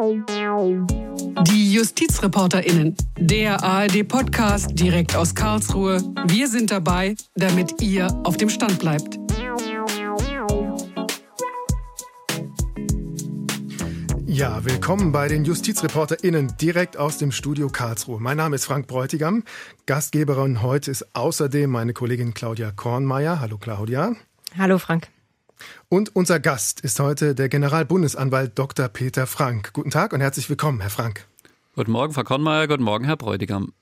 Die JustizreporterInnen, der ARD-Podcast direkt aus Karlsruhe. Wir sind dabei, damit ihr auf dem Stand bleibt. Ja, willkommen bei den JustizreporterInnen direkt aus dem Studio Karlsruhe. Mein Name ist Frank Bräutigam. Gastgeberin heute ist außerdem meine Kollegin Claudia Kornmeier. Hallo Claudia. Hallo Frank. Und unser Gast ist heute der Generalbundesanwalt Dr. Peter Frank. Guten Tag und herzlich willkommen, Herr Frank. Guten Morgen, Frau Kornmeier. Guten Morgen, Herr Bräutigam.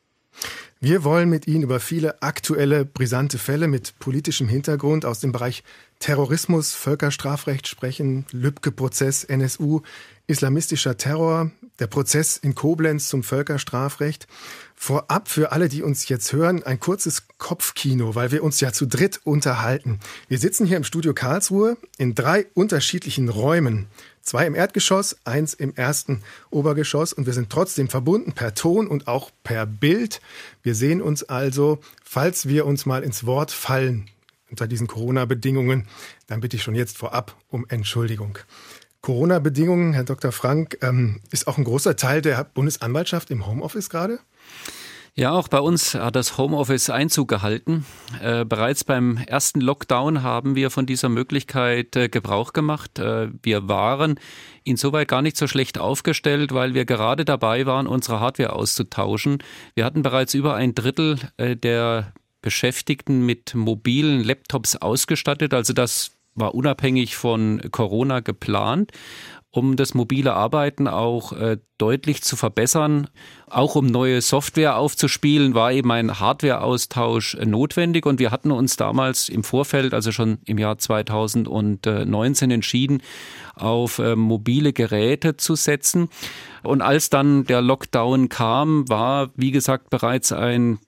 Wir wollen mit Ihnen über viele aktuelle, brisante Fälle mit politischem Hintergrund aus dem Bereich Terrorismus, Völkerstrafrecht sprechen, Lübcke-Prozess, NSU, islamistischer Terror, der Prozess in Koblenz zum Völkerstrafrecht. Vorab für alle, die uns jetzt hören, ein kurzes Kopfkino, weil wir uns ja zu dritt unterhalten. Wir sitzen hier im Studio Karlsruhe in drei unterschiedlichen Räumen. Zwei im Erdgeschoss, eins im ersten Obergeschoss und wir sind trotzdem verbunden per Ton und auch per Bild. Wir sehen uns also, falls wir uns mal ins Wort fallen unter diesen Corona-Bedingungen, dann bitte ich schon jetzt vorab um Entschuldigung. Corona-Bedingungen, Herr Dr. Frank, ähm, ist auch ein großer Teil der Bundesanwaltschaft im Homeoffice gerade? Ja, auch bei uns hat das Homeoffice Einzug gehalten. Äh, bereits beim ersten Lockdown haben wir von dieser Möglichkeit äh, Gebrauch gemacht. Äh, wir waren insoweit gar nicht so schlecht aufgestellt, weil wir gerade dabei waren, unsere Hardware auszutauschen. Wir hatten bereits über ein Drittel äh, der Beschäftigten mit mobilen Laptops ausgestattet. Also das war unabhängig von Corona geplant, um das mobile Arbeiten auch äh, deutlich zu verbessern. Auch um neue Software aufzuspielen, war eben ein Hardware-Austausch äh, notwendig. Und wir hatten uns damals im Vorfeld, also schon im Jahr 2019 entschieden, auf äh, mobile Geräte zu setzen. Und als dann der Lockdown kam, war, wie gesagt, bereits ein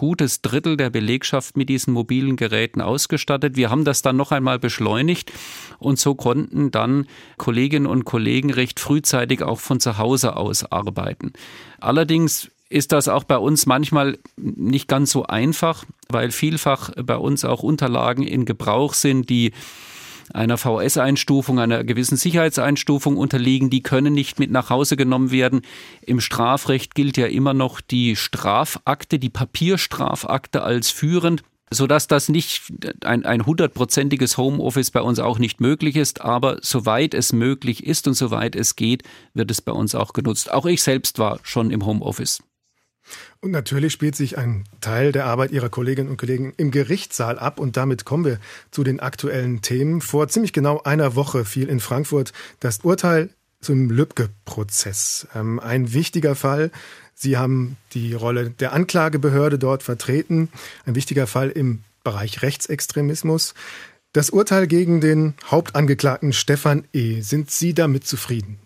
gutes Drittel der Belegschaft mit diesen mobilen Geräten ausgestattet. Wir haben das dann noch einmal beschleunigt und so konnten dann Kolleginnen und Kollegen recht frühzeitig auch von zu Hause aus arbeiten. Allerdings ist das auch bei uns manchmal nicht ganz so einfach, weil vielfach bei uns auch Unterlagen in Gebrauch sind, die einer VS-Einstufung, einer gewissen Sicherheitseinstufung unterliegen, die können nicht mit nach Hause genommen werden. Im Strafrecht gilt ja immer noch die Strafakte, die Papierstrafakte als führend sodass das nicht ein, hundertprozentiges Homeoffice bei uns auch nicht möglich ist, aber soweit es möglich ist und soweit es geht, wird es bei uns auch genutzt. Auch ich selbst war schon im Homeoffice. Und natürlich spielt sich ein Teil der Arbeit Ihrer Kolleginnen und Kollegen im Gerichtssaal ab. Und damit kommen wir zu den aktuellen Themen. Vor ziemlich genau einer Woche fiel in Frankfurt das Urteil zum Lübcke-Prozess. Ähm, ein wichtiger Fall. Sie haben die Rolle der Anklagebehörde dort vertreten. Ein wichtiger Fall im Bereich Rechtsextremismus. Das Urteil gegen den Hauptangeklagten Stefan E. Sind Sie damit zufrieden?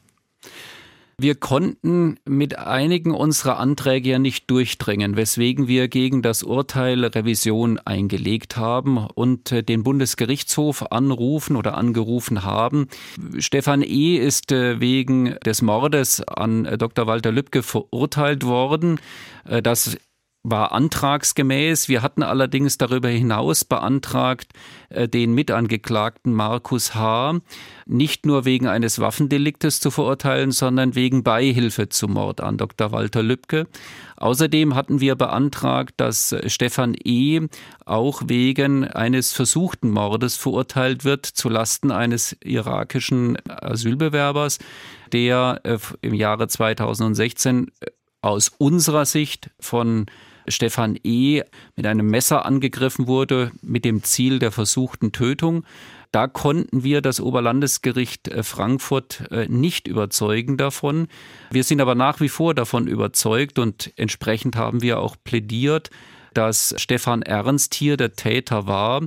Wir konnten mit einigen unserer Anträge ja nicht durchdringen, weswegen wir gegen das Urteil Revision eingelegt haben und äh, den Bundesgerichtshof anrufen oder angerufen haben. Stefan E. ist äh, wegen des Mordes an äh, Dr. Walter Lübcke verurteilt worden. Das war antragsgemäß. Wir hatten allerdings darüber hinaus beantragt, äh, den Mitangeklagten Markus H. nicht nur wegen eines Waffendeliktes zu verurteilen, sondern wegen Beihilfe zum Mord an Dr. Walter Lübcke. Außerdem hatten wir beantragt, dass Stefan E. auch wegen eines versuchten Mordes verurteilt wird zu Lasten eines irakischen Asylbewerbers, der äh, im Jahre 2016 äh, aus unserer Sicht von Stefan E. mit einem Messer angegriffen wurde mit dem Ziel der versuchten Tötung. Da konnten wir das Oberlandesgericht äh, Frankfurt äh, nicht überzeugen davon. Wir sind aber nach wie vor davon überzeugt und entsprechend haben wir auch plädiert, dass Stefan Ernst hier der Täter war.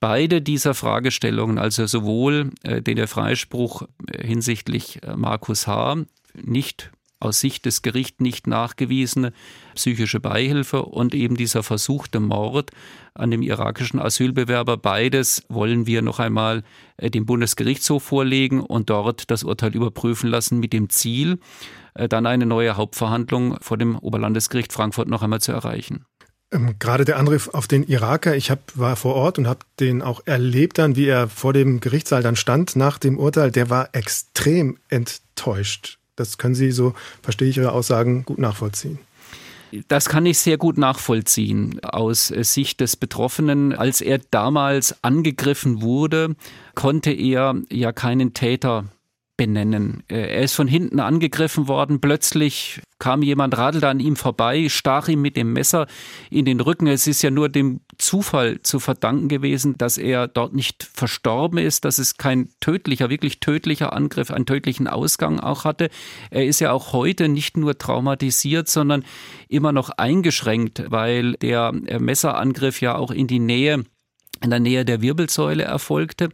Beide dieser Fragestellungen, also sowohl äh, den der Freispruch hinsichtlich Markus H. nicht aus Sicht des Gerichts nicht nachgewiesene psychische Beihilfe und eben dieser versuchte Mord an dem irakischen Asylbewerber. Beides wollen wir noch einmal äh, dem Bundesgerichtshof vorlegen und dort das Urteil überprüfen lassen mit dem Ziel, äh, dann eine neue Hauptverhandlung vor dem Oberlandesgericht Frankfurt noch einmal zu erreichen. Ähm, gerade der Angriff auf den Iraker, ich hab, war vor Ort und habe den auch erlebt dann, wie er vor dem Gerichtssaal dann stand nach dem Urteil, der war extrem enttäuscht Das können Sie, so verstehe ich Ihre Aussagen, gut nachvollziehen. Das kann ich sehr gut nachvollziehen aus Sicht des Betroffenen. Als er damals angegriffen wurde, konnte er ja keinen Täter benennen. Äh, er ist von hinten angegriffen worden. Plötzlich kam jemand, radelte an ihm vorbei, stach ihm mit dem Messer in den Rücken. Es ist ja nur dem Zufall zu verdanken gewesen, dass er dort nicht verstorben ist, dass es kein tödlicher, wirklich tödlicher Angriff, einen tödlichen Ausgang auch hatte. Er ist ja auch heute nicht nur traumatisiert, sondern immer noch eingeschränkt, weil der Messerangriff ja auch in die Nähe in der Nähe der Wirbelsäule erfolgte.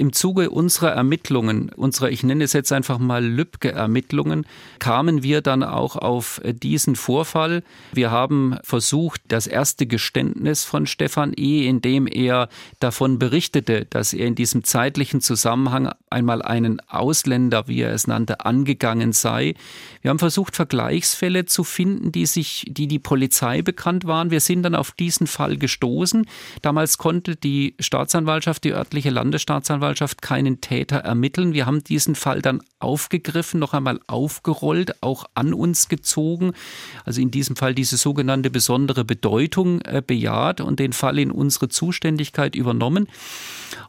Im Zuge unserer Ermittlungen, unserer, ich nenne es jetzt einfach mal Lübcke-Ermittlungen, kamen wir dann auch auf diesen Vorfall. Wir haben versucht, das erste Geständnis von Stefan E., in dem er davon berichtete, dass er in diesem zeitlichen Zusammenhang einmal einen Ausländer, wie er es nannte, angegangen sei. Wir haben versucht, Vergleichsfälle zu finden, die sich, die die Polizei bekannt waren. Wir sind dann auf diesen Fall gestoßen. Damals konnte die Staatsanwaltschaft, die örtliche Landesstaatsanwaltschaft keinen Täter ermitteln. Wir haben diesen Fall dann aufgegriffen, noch einmal aufgerollt, auch an uns gezogen. Also in diesem Fall diese sogenannte besondere Bedeutung äh, bejaht und den Fall in unsere Zuständigkeit übernommen.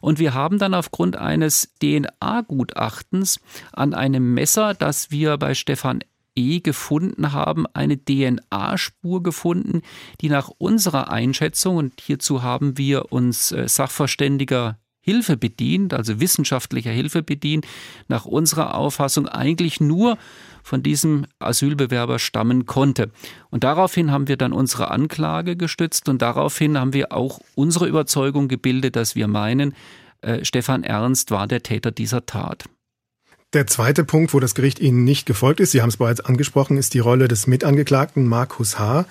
Und wir haben dann aufgrund eines DNA-Gutachtens an einem Messer, das wir bei Stefan E gefunden haben, eine DNA-Spur gefunden, die nach unserer Einschätzung, und hierzu haben wir uns äh, Sachverständiger Hilfe bedient, also wissenschaftlicher Hilfe bedient, nach unserer Auffassung eigentlich nur von diesem Asylbewerber stammen konnte. Und daraufhin haben wir dann unsere Anklage gestützt und daraufhin haben wir auch unsere Überzeugung gebildet, dass wir meinen, äh, Stefan Ernst war der Täter dieser Tat. Der zweite Punkt, wo das Gericht Ihnen nicht gefolgt ist, Sie haben es bereits angesprochen, ist die Rolle des Mitangeklagten Markus H.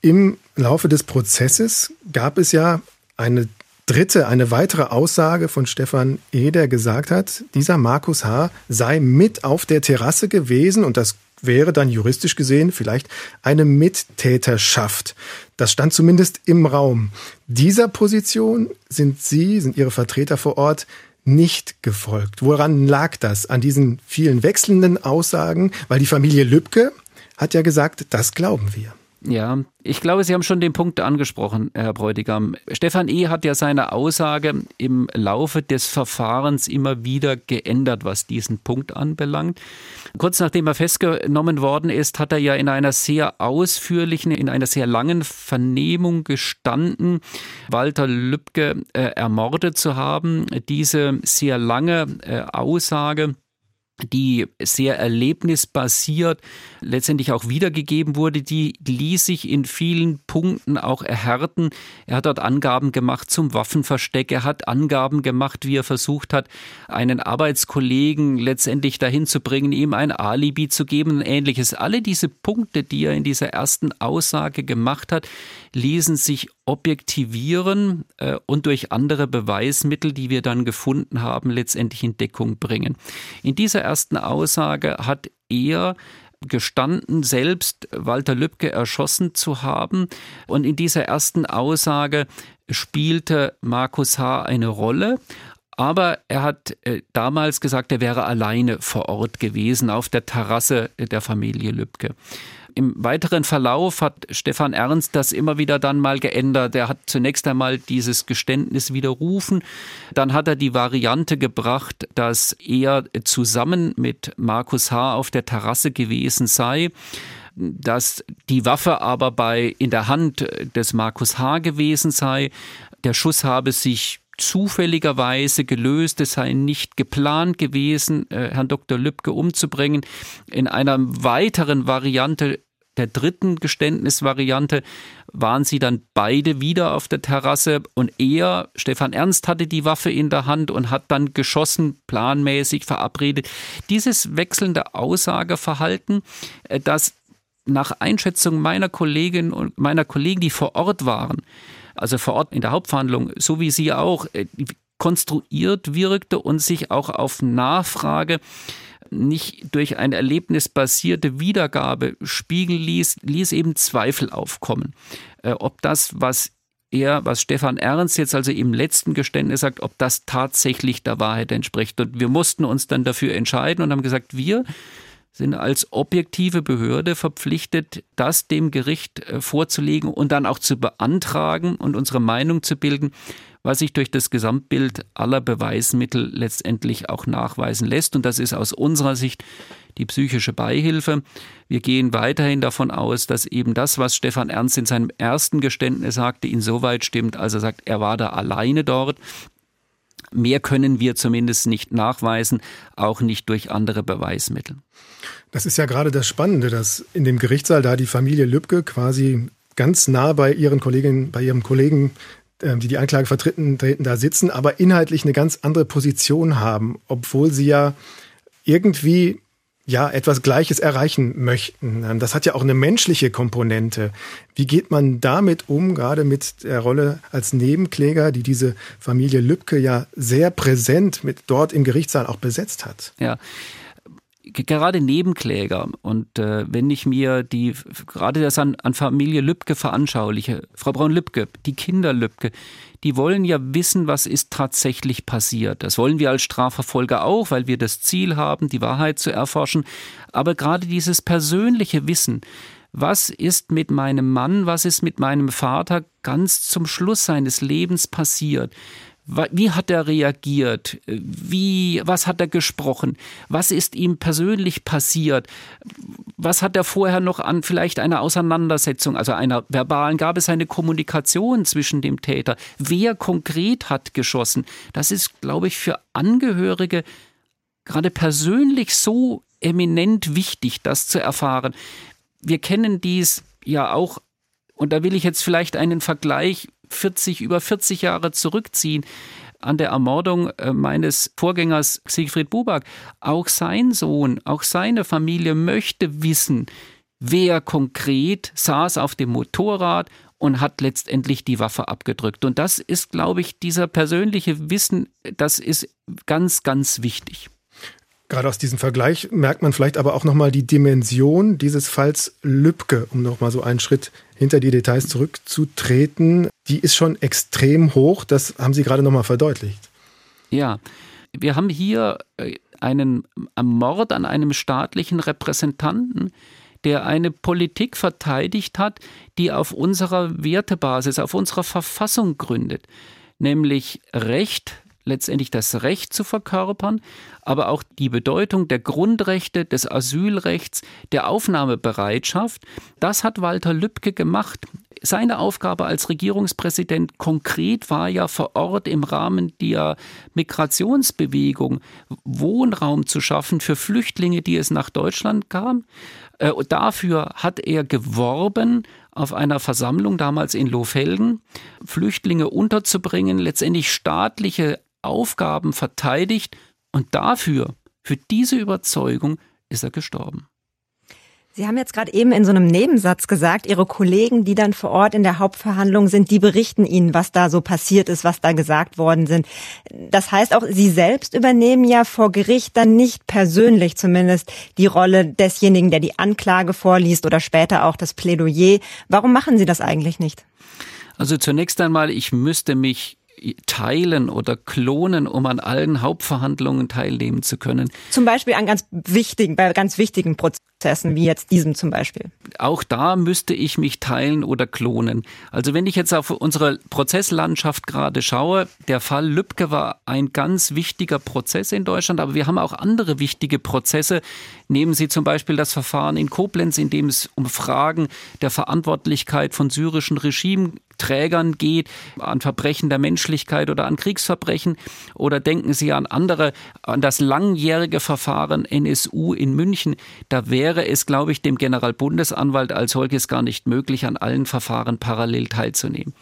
Im Laufe des Prozesses gab es ja eine dritte, eine weitere Aussage von Stefan E., der gesagt hat, dieser Markus H. sei mit auf der Terrasse gewesen und das wäre dann juristisch gesehen vielleicht eine Mittäterschaft. Das stand zumindest im Raum. Dieser Position sind Sie, sind Ihre Vertreter vor Ort nicht gefolgt. Woran lag das? An diesen vielen wechselnden Aussagen? Weil die Familie Lübcke hat ja gesagt, das glauben wir. Ja, ich glaube, Sie haben schon den Punkt angesprochen, Herr Bräutigam. Stefan E. hat ja seine Aussage im Laufe des Verfahrens immer wieder geändert, was diesen Punkt anbelangt. Kurz nachdem er festgenommen worden ist, hat er ja in einer sehr ausführlichen, in einer sehr langen Vernehmung gestanden, Walter Lübcke äh, ermordet zu haben. Diese sehr lange äh, Aussage die sehr erlebnisbasiert letztendlich auch wiedergegeben wurde, die ließ sich in vielen Punkten auch erhärten. Er hat dort Angaben gemacht zum Waffenversteck, er hat Angaben gemacht, wie er versucht hat, einen Arbeitskollegen letztendlich dahin zu bringen, ihm ein Alibi zu geben und ähnliches. Alle diese Punkte, die er in dieser ersten Aussage gemacht hat, ließen sich objektivieren äh, und durch andere Beweismittel, die wir dann gefunden haben, letztendlich in Deckung bringen. In dieser ersten Aussage hat er gestanden, selbst Walter Lübcke erschossen zu haben. Und in dieser ersten Aussage spielte Markus H. eine Rolle. Aber er hat äh, damals gesagt, er wäre alleine vor Ort gewesen auf der Terrasse der Familie Lübcke. Im weiteren Verlauf hat Stefan Ernst das immer wieder dann mal geändert. Er hat zunächst einmal dieses Geständnis widerrufen. Dann hat er die Variante gebracht, dass er zusammen mit Markus H. auf der Terrasse gewesen sei dass die Waffe aber bei in der Hand des Markus H. gewesen sei. Der Schuss habe sich zufälligerweise gelöst. Es sei nicht geplant gewesen, äh, Herrn Dr. Lübcke umzubringen. In einer weiteren Variante der dritten Geständnisvariante waren sie dann beide wieder auf der Terrasse und er, Stefan Ernst, hatte die Waffe in der Hand und hat dann geschossen, planmäßig verabredet. Dieses wechselnde Aussageverhalten, äh, das nach Einschätzung meiner Kollegin und meiner Kollegen, die vor Ort waren, also vor Ort in der Hauptverhandlung, so wie Sie auch, äh, konstruiert wirkte und sich auch auf Nachfrage nicht durch eine erlebnisbasierte Wiedergabe spiegeln ließ, ließ eben Zweifel aufkommen. Äh, ob das, was er, was Stefan Ernst jetzt also im letzten Geständnis sagt, ob das tatsächlich der Wahrheit entspricht. Und wir mussten uns dann dafür entscheiden und haben gesagt, wir sind als objektive Behörde verpflichtet, das dem Gericht äh, vorzulegen und dann auch zu beantragen und unsere Meinung zu bilden, was sich durch das Gesamtbild aller Beweismittel letztendlich auch nachweisen lässt. Und das ist aus unserer Sicht die psychische Beihilfe. Wir gehen weiterhin davon aus, dass eben das, was Stefan Ernst in seinem ersten Geständnis sagte, insoweit stimmt, also er sagt, er war da alleine dort. Mehr können wir zumindest nicht nachweisen, auch nicht durch andere Beweismittel. Das ist ja gerade das Spannende, dass in dem Gerichtssaal da die Familie Lübcke quasi ganz nah bei ihren Kolleginnen, bei ihrem Kollegen, ähm, die die Anklage vertreten, da sitzen, aber inhaltlich eine ganz andere Position haben, obwohl sie ja irgendwie ja etwas Gleiches erreichen möchten. Ähm, das hat ja auch eine menschliche Komponente. Wie geht man damit um, gerade mit der Rolle als Nebenkläger, die diese Familie Lübcke ja sehr präsent mit dort im Gerichtssaal auch besetzt hat? Ja, gerade Nebenkläger und äh, wenn ich mir die gerade das an, an Familie Lübcke veranschauliche, Frau Braun-Lübcke, die Kinder Lübcke, die wollen ja wissen, was ist tatsächlich passiert. Das wollen wir als Strafverfolger auch, weil wir das Ziel haben, die Wahrheit zu erforschen. Aber gerade dieses persönliche Wissen, was ist mit meinem Mann, was ist mit meinem Vater ganz zum Schluss seines Lebens passiert? Wie hat er reagiert? Wie, was hat er gesprochen? Was ist ihm persönlich passiert? Was hat er vorher noch an vielleicht einer Auseinandersetzung, also einer verbalen, gab es eine Kommunikation zwischen dem Täter? Wer konkret hat geschossen? Das ist, glaube ich, für Angehörige gerade persönlich so eminent wichtig, das zu erfahren. Wir kennen dies ja auch, und da will ich jetzt vielleicht einen Vergleich 40, über 40 Jahre zurückziehen an der Ermordung äh, meines Vorgängers Siegfried Buback. Auch sein Sohn, auch seine Familie möchte wissen, wer konkret saß auf dem Motorrad und hat letztendlich die Waffe abgedrückt. Und das ist, glaube ich, dieser persönliche Wissen, das ist ganz, ganz wichtig. Gerade aus diesem Vergleich merkt man vielleicht aber auch nochmal die Dimension dieses Falls Lübcke, um nochmal so einen Schritt hinter die Details zurückzutreten. Die ist schon extrem hoch, das haben Sie gerade nochmal verdeutlicht. Ja, wir haben hier äh, einen Mord an einem staatlichen Repräsentanten, der eine Politik verteidigt hat, die auf unserer Wertebasis, auf unserer Verfassung gründet, nämlich Recht, letztendlich das Recht zu verkörpern, aber auch die Bedeutung der Grundrechte, des Asylrechts, der Aufnahmebereitschaft. Das hat Walter Lübcke gemacht. Seine Aufgabe als Regierungspräsident konkret war ja vor Ort im Rahmen der Migrationsbewegung Wohnraum zu schaffen für Flüchtlinge, die es nach Deutschland kam. Äh, dafür hat er geworben auf einer Versammlung damals in Lohfelden, Flüchtlinge unterzubringen, letztendlich staatliche Aufgaben verteidigt und dafür, für diese Überzeugung, ist er gestorben. Sie haben jetzt gerade eben in so einem Nebensatz gesagt, Ihre Kollegen, die dann vor Ort in der Hauptverhandlung sind, die berichten Ihnen, was da so passiert ist, was da gesagt worden sind. Das heißt auch, Sie selbst übernehmen ja vor Gericht dann nicht persönlich zumindest die Rolle desjenigen, der die Anklage vorliest oder später auch das Plädoyer. Warum machen Sie das eigentlich nicht? Also zunächst einmal, ich müsste mich teilen oder klonen, um an allen Hauptverhandlungen teilnehmen zu können. Zum Beispiel an ganz wichtigen, bei ganz wichtigen Prozessen, wie jetzt diesem zum Beispiel. Auch da müsste ich mich teilen oder klonen. Also wenn ich jetzt auf unsere Prozesslandschaft gerade schaue, der Fall Lübcke war ein ganz wichtiger Prozess in Deutschland, aber wir haben auch andere wichtige Prozesse. Nehmen Sie zum Beispiel das Verfahren in Koblenz, in dem es um Fragen der Verantwortlichkeit von syrischen Regime Trägern geht, an Verbrechen der Menschlichkeit oder an Kriegsverbrechen. Oder denken Sie an andere, an das langjährige Verfahren NSU in München. Da wäre es, glaube ich, dem Generalbundesanwalt als solches gar nicht möglich, an allen Verfahren parallel teilzunehmen.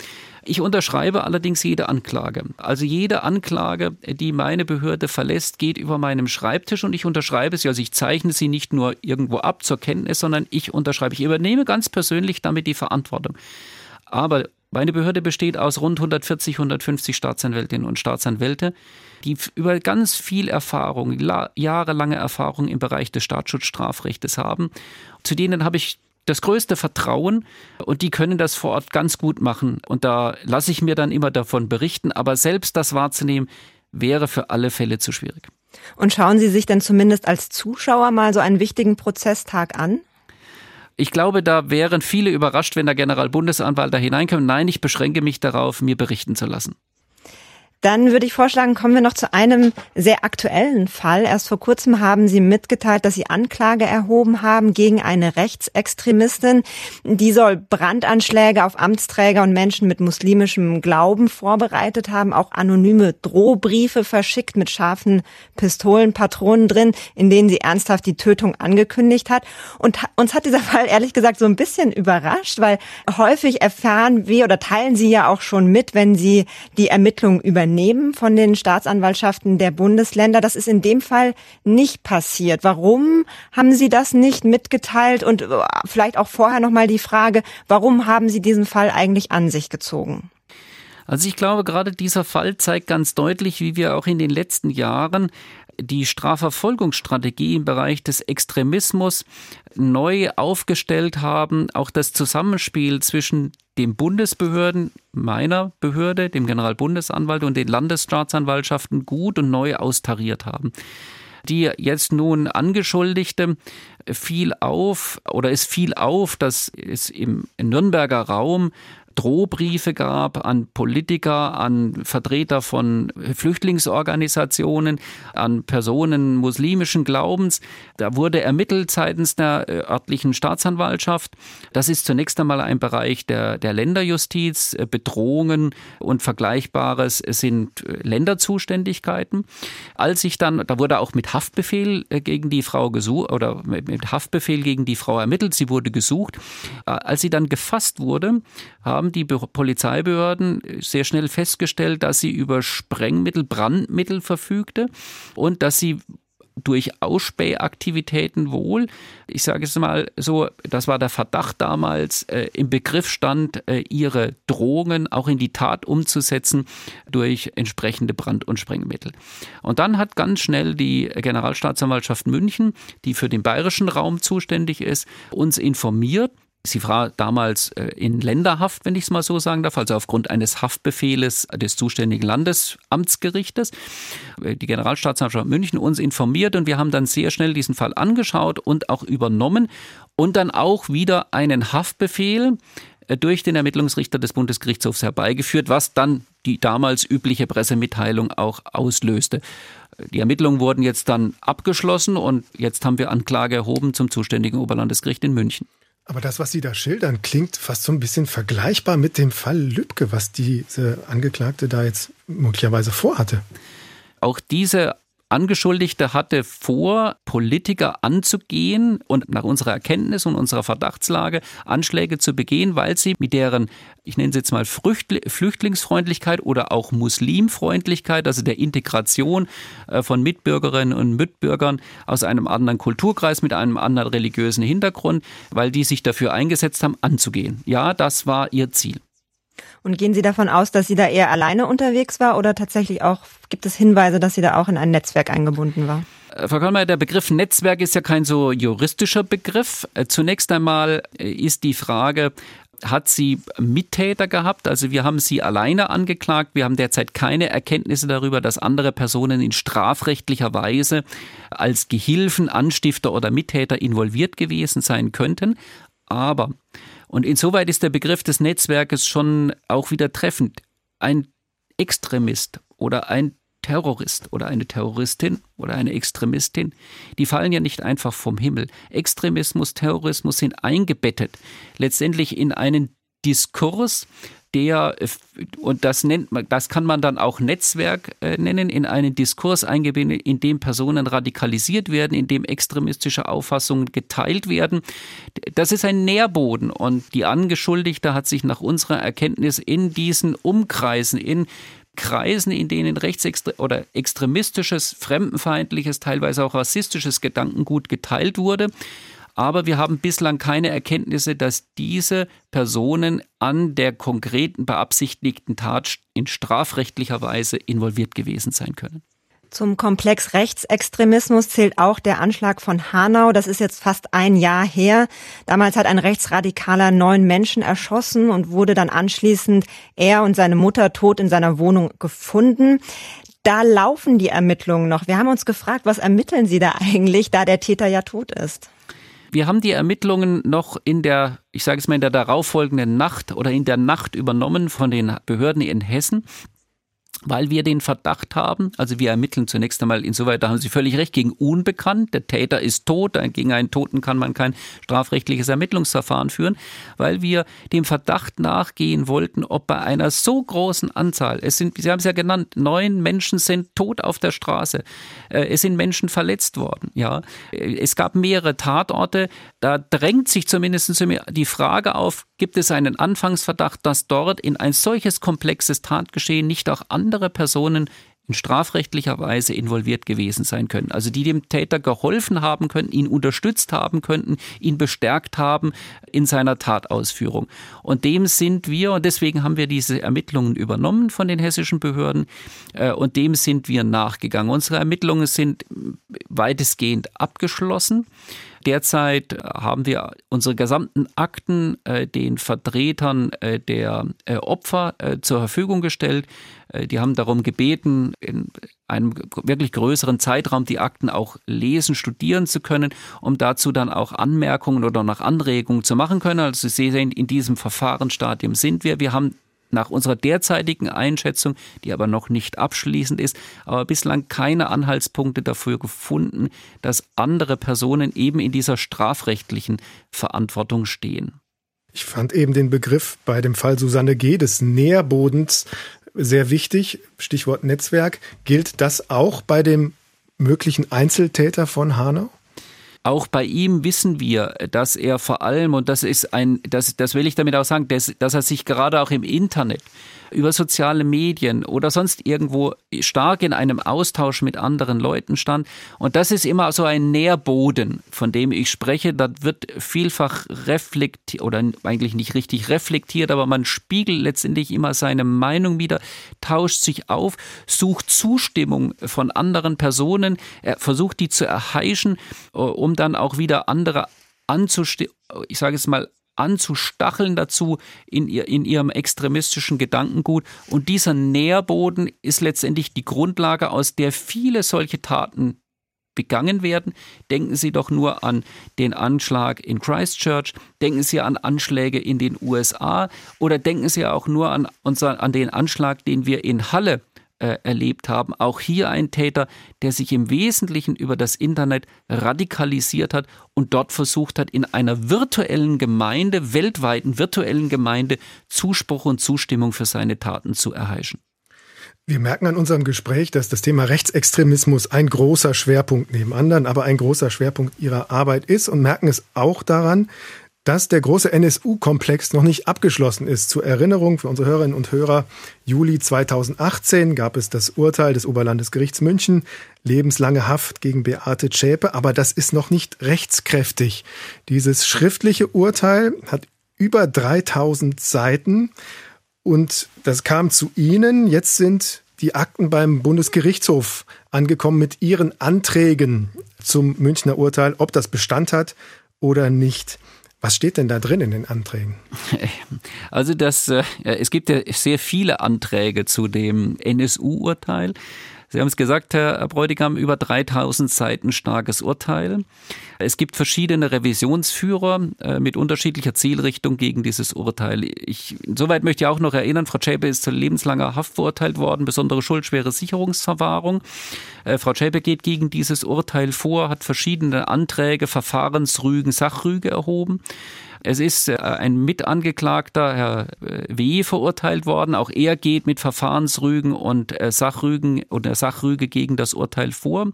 Ich unterschreibe allerdings jede Anklage. Also jede Anklage, die meine Behörde verlässt, geht über meinem Schreibtisch und ich unterschreibe sie. Also ich zeichne sie nicht nur irgendwo ab zur Kenntnis, sondern ich unterschreibe. Ich übernehme ganz persönlich damit die Verantwortung. Aber meine Behörde besteht aus rund 140, 150 Staatsanwältinnen und Staatsanwälte, die über ganz viel Erfahrung, jahrelange Erfahrung im Bereich des Staatsschutzstrafrechtes haben. Zu denen habe ich das größte Vertrauen und die können das vor Ort ganz gut machen. Und da lasse ich mir dann immer davon berichten, aber selbst das wahrzunehmen, wäre für alle Fälle zu schwierig. Und schauen Sie sich denn zumindest als Zuschauer mal so einen wichtigen Prozesstag an? Ich glaube, da wären viele überrascht, wenn der Generalbundesanwalt da hineinkommt. Nein, ich beschränke mich darauf, mir berichten zu lassen. Dann würde ich vorschlagen, kommen wir noch zu einem sehr aktuellen Fall. Erst vor kurzem haben Sie mitgeteilt, dass Sie Anklage erhoben haben gegen eine Rechtsextremistin. Die soll Brandanschläge auf Amtsträger und Menschen mit muslimischem Glauben vorbereitet haben, auch anonyme Drohbriefe verschickt mit scharfen Pistolenpatronen drin, in denen sie ernsthaft die Tötung angekündigt hat. Und uns hat dieser Fall ehrlich gesagt so ein bisschen überrascht, weil häufig erfahren wir oder teilen Sie ja auch schon mit, wenn Sie die Ermittlungen über übernehmen von den Staatsanwaltschaften der Bundesländer. Das ist in dem Fall nicht passiert. Warum haben Sie das nicht mitgeteilt? Und äh, vielleicht auch vorher noch mal die Frage, warum haben Sie diesen Fall eigentlich an sich gezogen? Also ich glaube, gerade dieser Fall zeigt ganz deutlich, wie wir auch in den letzten Jahren die Strafverfolgungsstrategie im Bereich des Extremismus neu aufgestellt haben, auch das Zusammenspiel zwischen den Bundesbehörden, meiner Behörde, dem Generalbundesanwalt und den Landesstaatsanwaltschaften gut und neu austariert haben. Die jetzt nun Angeschuldigte fiel auf oder es fiel auf, dass es im Nürnberger Raum Drohbriefe gab an Politiker, an Vertreter von Flüchtlingsorganisationen, an Personen muslimischen Glaubens. Da wurde ermittelt seitens der äh, örtlichen Staatsanwaltschaft. Das ist zunächst einmal ein Bereich der, der Länderjustiz. Äh, Bedrohungen und Vergleichbares sind äh, Länderzuständigkeiten. Als ich dann, da wurde auch mit Haftbefehl gegen die Frau gesucht oder mit Haftbefehl gegen die Frau ermittelt. Sie wurde gesucht. Als sie dann gefasst wurde, haben haben die Polizeibehörden sehr schnell festgestellt, dass sie über Sprengmittel, Brandmittel verfügte und dass sie durch Ausspähaktivitäten wohl, ich sage es mal so, das war der Verdacht damals, äh, im Begriff stand, äh, ihre Drohungen auch in die Tat umzusetzen durch entsprechende Brand- und Sprengmittel. Und dann hat ganz schnell die Generalstaatsanwaltschaft München, die für den bayerischen Raum zuständig ist, uns informiert, Sie war damals äh, in Länderhaft, wenn ich es mal so sagen darf, also aufgrund eines Haftbefehles des zuständigen Landesamtsgerichtes. Äh, die Generalstaatsanwaltschaft München uns informiert und wir haben dann sehr schnell diesen Fall angeschaut und auch übernommen und dann auch wieder einen Haftbefehl äh, durch den Ermittlungsrichter des Bundesgerichtshofs herbeigeführt, was dann die damals übliche Pressemitteilung auch auslöste. Die Ermittlungen wurden jetzt dann abgeschlossen und jetzt haben wir Anklage erhoben zum zuständigen Oberlandesgericht in München. Aber das, was Sie da schildern, klingt fast so ein bisschen vergleichbar mit dem Fall Lübcke, was diese Angeklagte da jetzt möglicherweise vorhatte. Auch diese Angeschuldigte hatte vor, Politiker anzugehen und nach unserer Erkenntnis und unserer Verdachtslage Anschläge zu begehen, weil sie mit deren, ich nenne es jetzt mal Flüchtlingsfreundlichkeit oder auch Muslimfreundlichkeit, also der Integration äh, von Mitbürgerinnen und Mitbürgern aus einem anderen Kulturkreis mit einem anderen religiösen Hintergrund, weil die sich dafür eingesetzt haben, anzugehen. Ja, das war ihr Ziel. Und gehen Sie davon aus, dass sie da eher alleine unterwegs war oder tatsächlich auch, gibt es Hinweise, dass sie da auch in ein Netzwerk eingebunden war? Äh, Frau Kollmeier, der Begriff Netzwerk ist ja kein so juristischer Begriff. Äh, zunächst einmal äh, ist die Frage, hat sie Mittäter gehabt. Also wir haben sie alleine angeklagt. Wir haben derzeit keine Erkenntnisse darüber, dass andere Personen in strafrechtlicher Weise als Gehilfen, Anstifter oder Mittäter involviert gewesen sein könnten. Aber und insoweit ist der Begriff des Netzwerkes schon auch wieder treffend. Ein Extremist oder ein Terrorist oder eine Terroristin oder eine Extremistin, die fallen ja nicht einfach vom Himmel. Extremismus, Terrorismus sind eingebettet letztendlich in einen Diskurs, der, und das nennt man, das kann man dann auch Netzwerk äh, nennen, in einen Diskurs eingebindet, in dem Personen radikalisiert werden, in dem extremistische Auffassungen geteilt werden. Das ist ein Nährboden und die Angeschuldigte hat sich nach unserer Erkenntnis in diesen Umkreisen, in Kreisen, in denen rechtsextre oder extremistisches, fremdenfeindliches, teilweise auch rassistisches Gedankengut geteilt wurde, aber wir haben bislang keine Erkenntnisse, dass diese Personen an der konkreten beabsichtigten Tat in strafrechtlicher Weise involviert gewesen sein können. Zum Komplex Rechtsextremismus zählt auch der Anschlag von Hanau. Das ist jetzt fast ein Jahr her. Damals hat ein Rechtsradikaler neun Menschen erschossen und wurde dann anschließend er und seine Mutter tot in seiner Wohnung gefunden. da laufen die Ermittlungen noch. Wir haben uns gefragt, was ermitteln Sie da eigentlich, da der Täter ja tot ist? Wir haben die Ermittlungen noch in der, ich sage es mal, in der darauffolgenden Nacht oder in der Nacht übernommen von den Behörden in Hessen weil wir den Verdacht haben, also wir ermitteln zunächst einmal, insoweit, da haben Sie völlig recht, gegen unbekannt, der Täter ist tot, gegen einen Toten kann man kein strafrechtliches Ermittlungsverfahren führen, weil wir dem Verdacht nachgehen wollten, ob bei einer so großen Anzahl, es sind, Sie haben es ja genannt, neun Menschen sind tot auf der Straße, äh, es sind Menschen verletzt worden, ja, es gab mehrere Tatorte, da drängt sich zumindest die Frage auf, gibt es einen Anfangsverdacht, dass dort in ein solches komplexes Tatgeschehen nicht auch andere Personen in strafrechtlicher Weise involviert gewesen sein können. Also die dem Täter geholfen haben könnten, ihn unterstützt haben könnten, ihn bestärkt haben in seiner Tatausführung. Und dem sind wir, und deswegen haben wir diese Ermittlungen übernommen von den hessischen Behörden, äh, und dem sind wir nachgegangen. Unsere Ermittlungen sind weitestgehend abgeschlossen. Derzeit haben wir unsere gesamten Akten äh, den Vertretern äh, der äh, Opfer äh, zur Verfügung gestellt. Äh, die haben darum gebeten, in einem wirklich größeren Zeitraum die Akten auch lesen, studieren zu können, um dazu dann auch Anmerkungen oder nach Anregungen zu machen können. Also Sie sehen, in diesem Verfahrensstadium sind wir. Wir haben nach unserer derzeitigen Einschätzung, die aber noch nicht abschließend ist, aber bislang keine Anhaltspunkte dafür gefunden, dass andere Personen eben in dieser strafrechtlichen Verantwortung stehen. Ich fand eben den Begriff bei dem Fall Susanne G. des Nährbodens sehr wichtig. Stichwort Netzwerk. Gilt das auch bei dem möglichen Einzeltäter von Hanau? Auch bei ihm wissen wir, dass er vor allem, und das ist ein, das, das will ich damit auch sagen, dass, dass er sich gerade auch im Internet über soziale Medien oder sonst irgendwo stark in einem Austausch mit anderen Leuten stand. Und das ist immer so ein Nährboden, von dem ich spreche. Da wird vielfach reflektiert oder eigentlich nicht richtig reflektiert, aber man spiegelt letztendlich immer seine Meinung wieder, tauscht sich auf, sucht Zustimmung von anderen Personen, er versucht die zu erheischen, äh, um dann auch wieder andere anzustimmen, ich sage es mal, anzustacheln dazu in, ihr, in ihrem extremistischen Gedankengut. Und dieser Nährboden ist letztendlich die Grundlage, aus der viele solche Taten begangen werden. Denken Sie doch nur an den Anschlag in Christchurch, denken Sie an Anschläge in den USA oder denken Sie auch nur an, unser, an den Anschlag, den wir in Halle äh, erlebt haben. Auch hier ein Täter, der sich im Wesentlichen über das Internet radikalisiert hat und dort versucht hat, in einer virtuellen Gemeinde, weltweiten virtuellen Gemeinde, Zuspruch und Zustimmung für seine Taten zu erheischen. Wir merken an unserem Gespräch, dass das Thema Rechtsextremismus ein großer Schwerpunkt neben anderen, aber ein großer Schwerpunkt Ihrer Arbeit ist und merken es auch daran, dass der große NSU-Komplex noch nicht abgeschlossen ist. Zur Erinnerung für unsere Hörerinnen und Hörer, Juli 2018 gab es das Urteil des Oberlandesgerichts München, lebenslange Haft gegen Beate Zschäpe, aber das ist noch nicht rechtskräftig. Dieses schriftliche Urteil hat über 3000 Seiten und das kam zu Ihnen. Jetzt sind die Akten beim Bundesgerichtshof angekommen mit Ihren Anträgen zum Münchner Urteil, ob das Bestand hat oder nicht. Was steht denn da drin in den Anträgen? Also das, äh, es gibt ja sehr viele Anträge zu dem NSU-Urteil. Sie haben es gesagt, Herr Bräutigam, über 3000 Seiten starkes Urteil. Es gibt verschiedene Revisionsführer äh, mit unterschiedlicher Zielrichtung gegen dieses Urteil. Ich, insoweit möchte ich auch noch erinnern, Frau Zschäpe ist zu lebenslanger Haft verurteilt worden, besondere schuldschwere Sicherungsverwahrung. Äh, Frau Zschäpe geht gegen dieses Urteil vor, hat verschiedene Anträge, Verfahrensrügen, Sachrüge erhoben. Es ist äh, ein Mitangeklagter, Herr äh, W., verurteilt worden. Auch er geht mit Verfahrensrügen und äh, Sachrügen oder Sachrüge gegen das Urteil vor.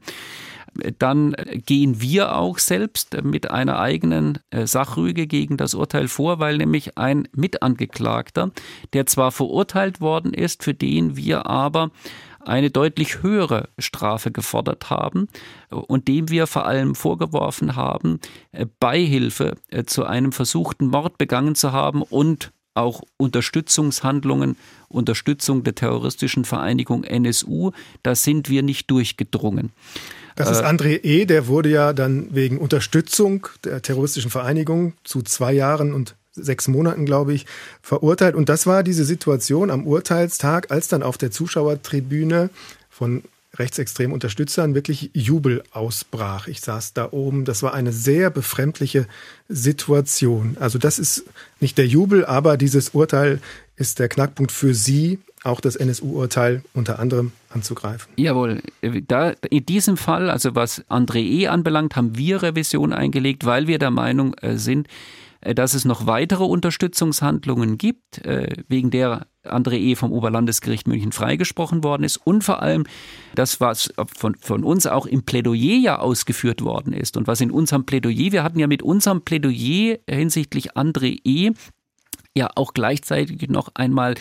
Dann gehen wir auch selbst mit einer eigenen Sachrüge gegen das Urteil vor, weil nämlich ein Mitangeklagter, der zwar verurteilt worden ist, für den wir aber eine deutlich höhere Strafe gefordert haben und dem wir vor allem vorgeworfen haben, äh, Beihilfe äh, zu einem versuchten Mord begangen zu haben und auch Unterstützungshandlungen, Unterstützung der terroristischen Vereinigung NSU, da sind wir nicht durchgedrungen. Das ist äh, André E., der wurde ja dann wegen Unterstützung der terroristischen Vereinigung zu zwei Jahren und sechs Monaten, glaube ich, verurteilt. Und das war diese Situation am Urteilstag, als dann auf der Zuschauertribüne von rechtsextremen Unterstützern wirklich Jubel ausbrach. Ich saß da oben. Das war eine sehr befremdliche Situation. Also das ist nicht der Jubel, aber dieses Urteil ist der Knackpunkt für Sie, auch das NSU-Urteil unter anderem anzugreifen. Jawohl. Da, in diesem Fall, also was André E. anbelangt, haben wir Revision eingelegt, weil wir der Meinung äh, sind, dass es noch weitere Unterstützungshandlungen gibt, äh, wegen der André E. vom Oberlandesgericht München freigesprochen worden ist und vor allem das, was von, von uns auch im Plädoyer ja ausgeführt worden ist und was in unserem Plädoyer, wir hatten ja mit unserem Plädoyer hinsichtlich André E. ja auch gleichzeitig noch einmal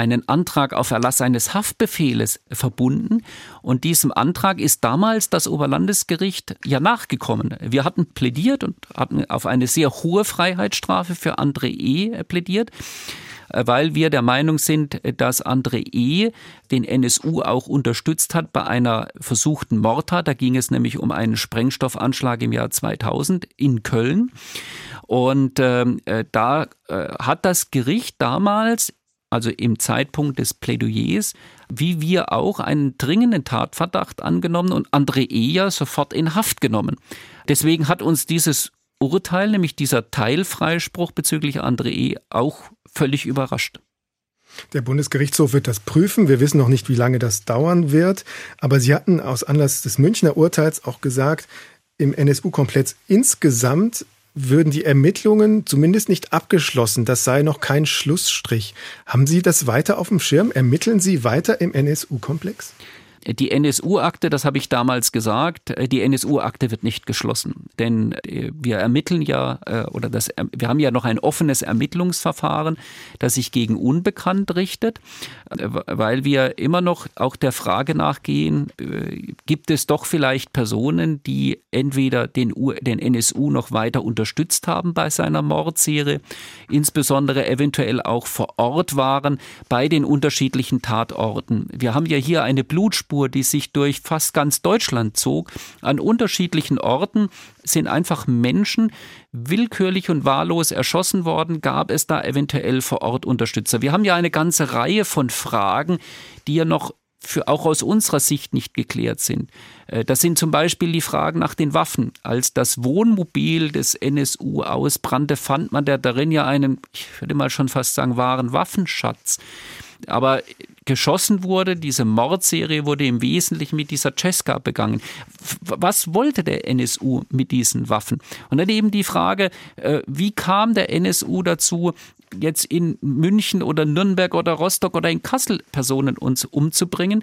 einen Antrag auf Erlass eines Haftbefehles verbunden. Und diesem Antrag ist damals das Oberlandesgericht ja nachgekommen. Wir hatten plädiert und hatten auf eine sehr hohe Freiheitsstrafe für André E. plädiert weil wir der Meinung sind, dass André E. den NSU auch unterstützt hat bei einer versuchten Mordtat. Da ging es nämlich um einen Sprengstoffanschlag im Jahr 2000 in Köln. Und ähm, äh, da äh, hat das Gericht damals also im Zeitpunkt des Plädoyers, wie wir auch einen dringenden Tatverdacht angenommen und André Eja sofort in Haft genommen. Deswegen hat uns dieses Urteil, nämlich dieser Teilfreispruch bezüglich André E., auch völlig überrascht. Der Bundesgerichtshof wird das prüfen. Wir wissen noch nicht, wie lange das dauern wird. Aber Sie hatten aus Anlass des Münchner Urteils auch gesagt, im NSU-Komplex insgesamt würden die Ermittlungen zumindest nicht abgeschlossen. Das sei noch kein Schlussstrich. Haben Sie das weiter auf dem Schirm? Ermitteln Sie weiter im NSU-Komplex? Die NSU-Akte, das habe ich damals gesagt, äh, die NSU-Akte wird nicht geschlossen. Denn äh, wir ermitteln ja, äh, oder das, wir haben ja noch ein offenes Ermittlungsverfahren, das sich gegen Unbekannt richtet, weil wir immer noch auch der Frage nachgehen, gibt es doch vielleicht Personen, die entweder den, den NSU noch weiter unterstützt haben bei seiner Mordserie, insbesondere eventuell auch vor Ort waren bei den unterschiedlichen Tatorten. Wir haben ja hier eine Blutspur Blutspur, die sich durch fast ganz Deutschland zog. An unterschiedlichen Orten sind einfach Menschen willkürlich und wahllos erschossen worden. Gab es da eventuell vor Ort Unterstützer? Wir haben ja eine ganze Reihe von Fragen, die ja noch für auch aus unserer Sicht nicht geklärt sind. Äh, das sind zum Beispiel die Fragen nach den Waffen. Als das Wohnmobil des NSU ausbrannte, fand man da darin ja einen, ich würde mal schon fast sagen, wahren Waffenschatz. Aber geschossen wurde, diese Mordserie wurde im Wesentlichen mit dieser Cesca begangen. Was wollte der NSU mit diesen Waffen? Und dann eben die Frage, äh, wie kam der NSU dazu, jetzt in München oder Nürnberg oder Rostock oder in Kassel Personen uns umzubringen?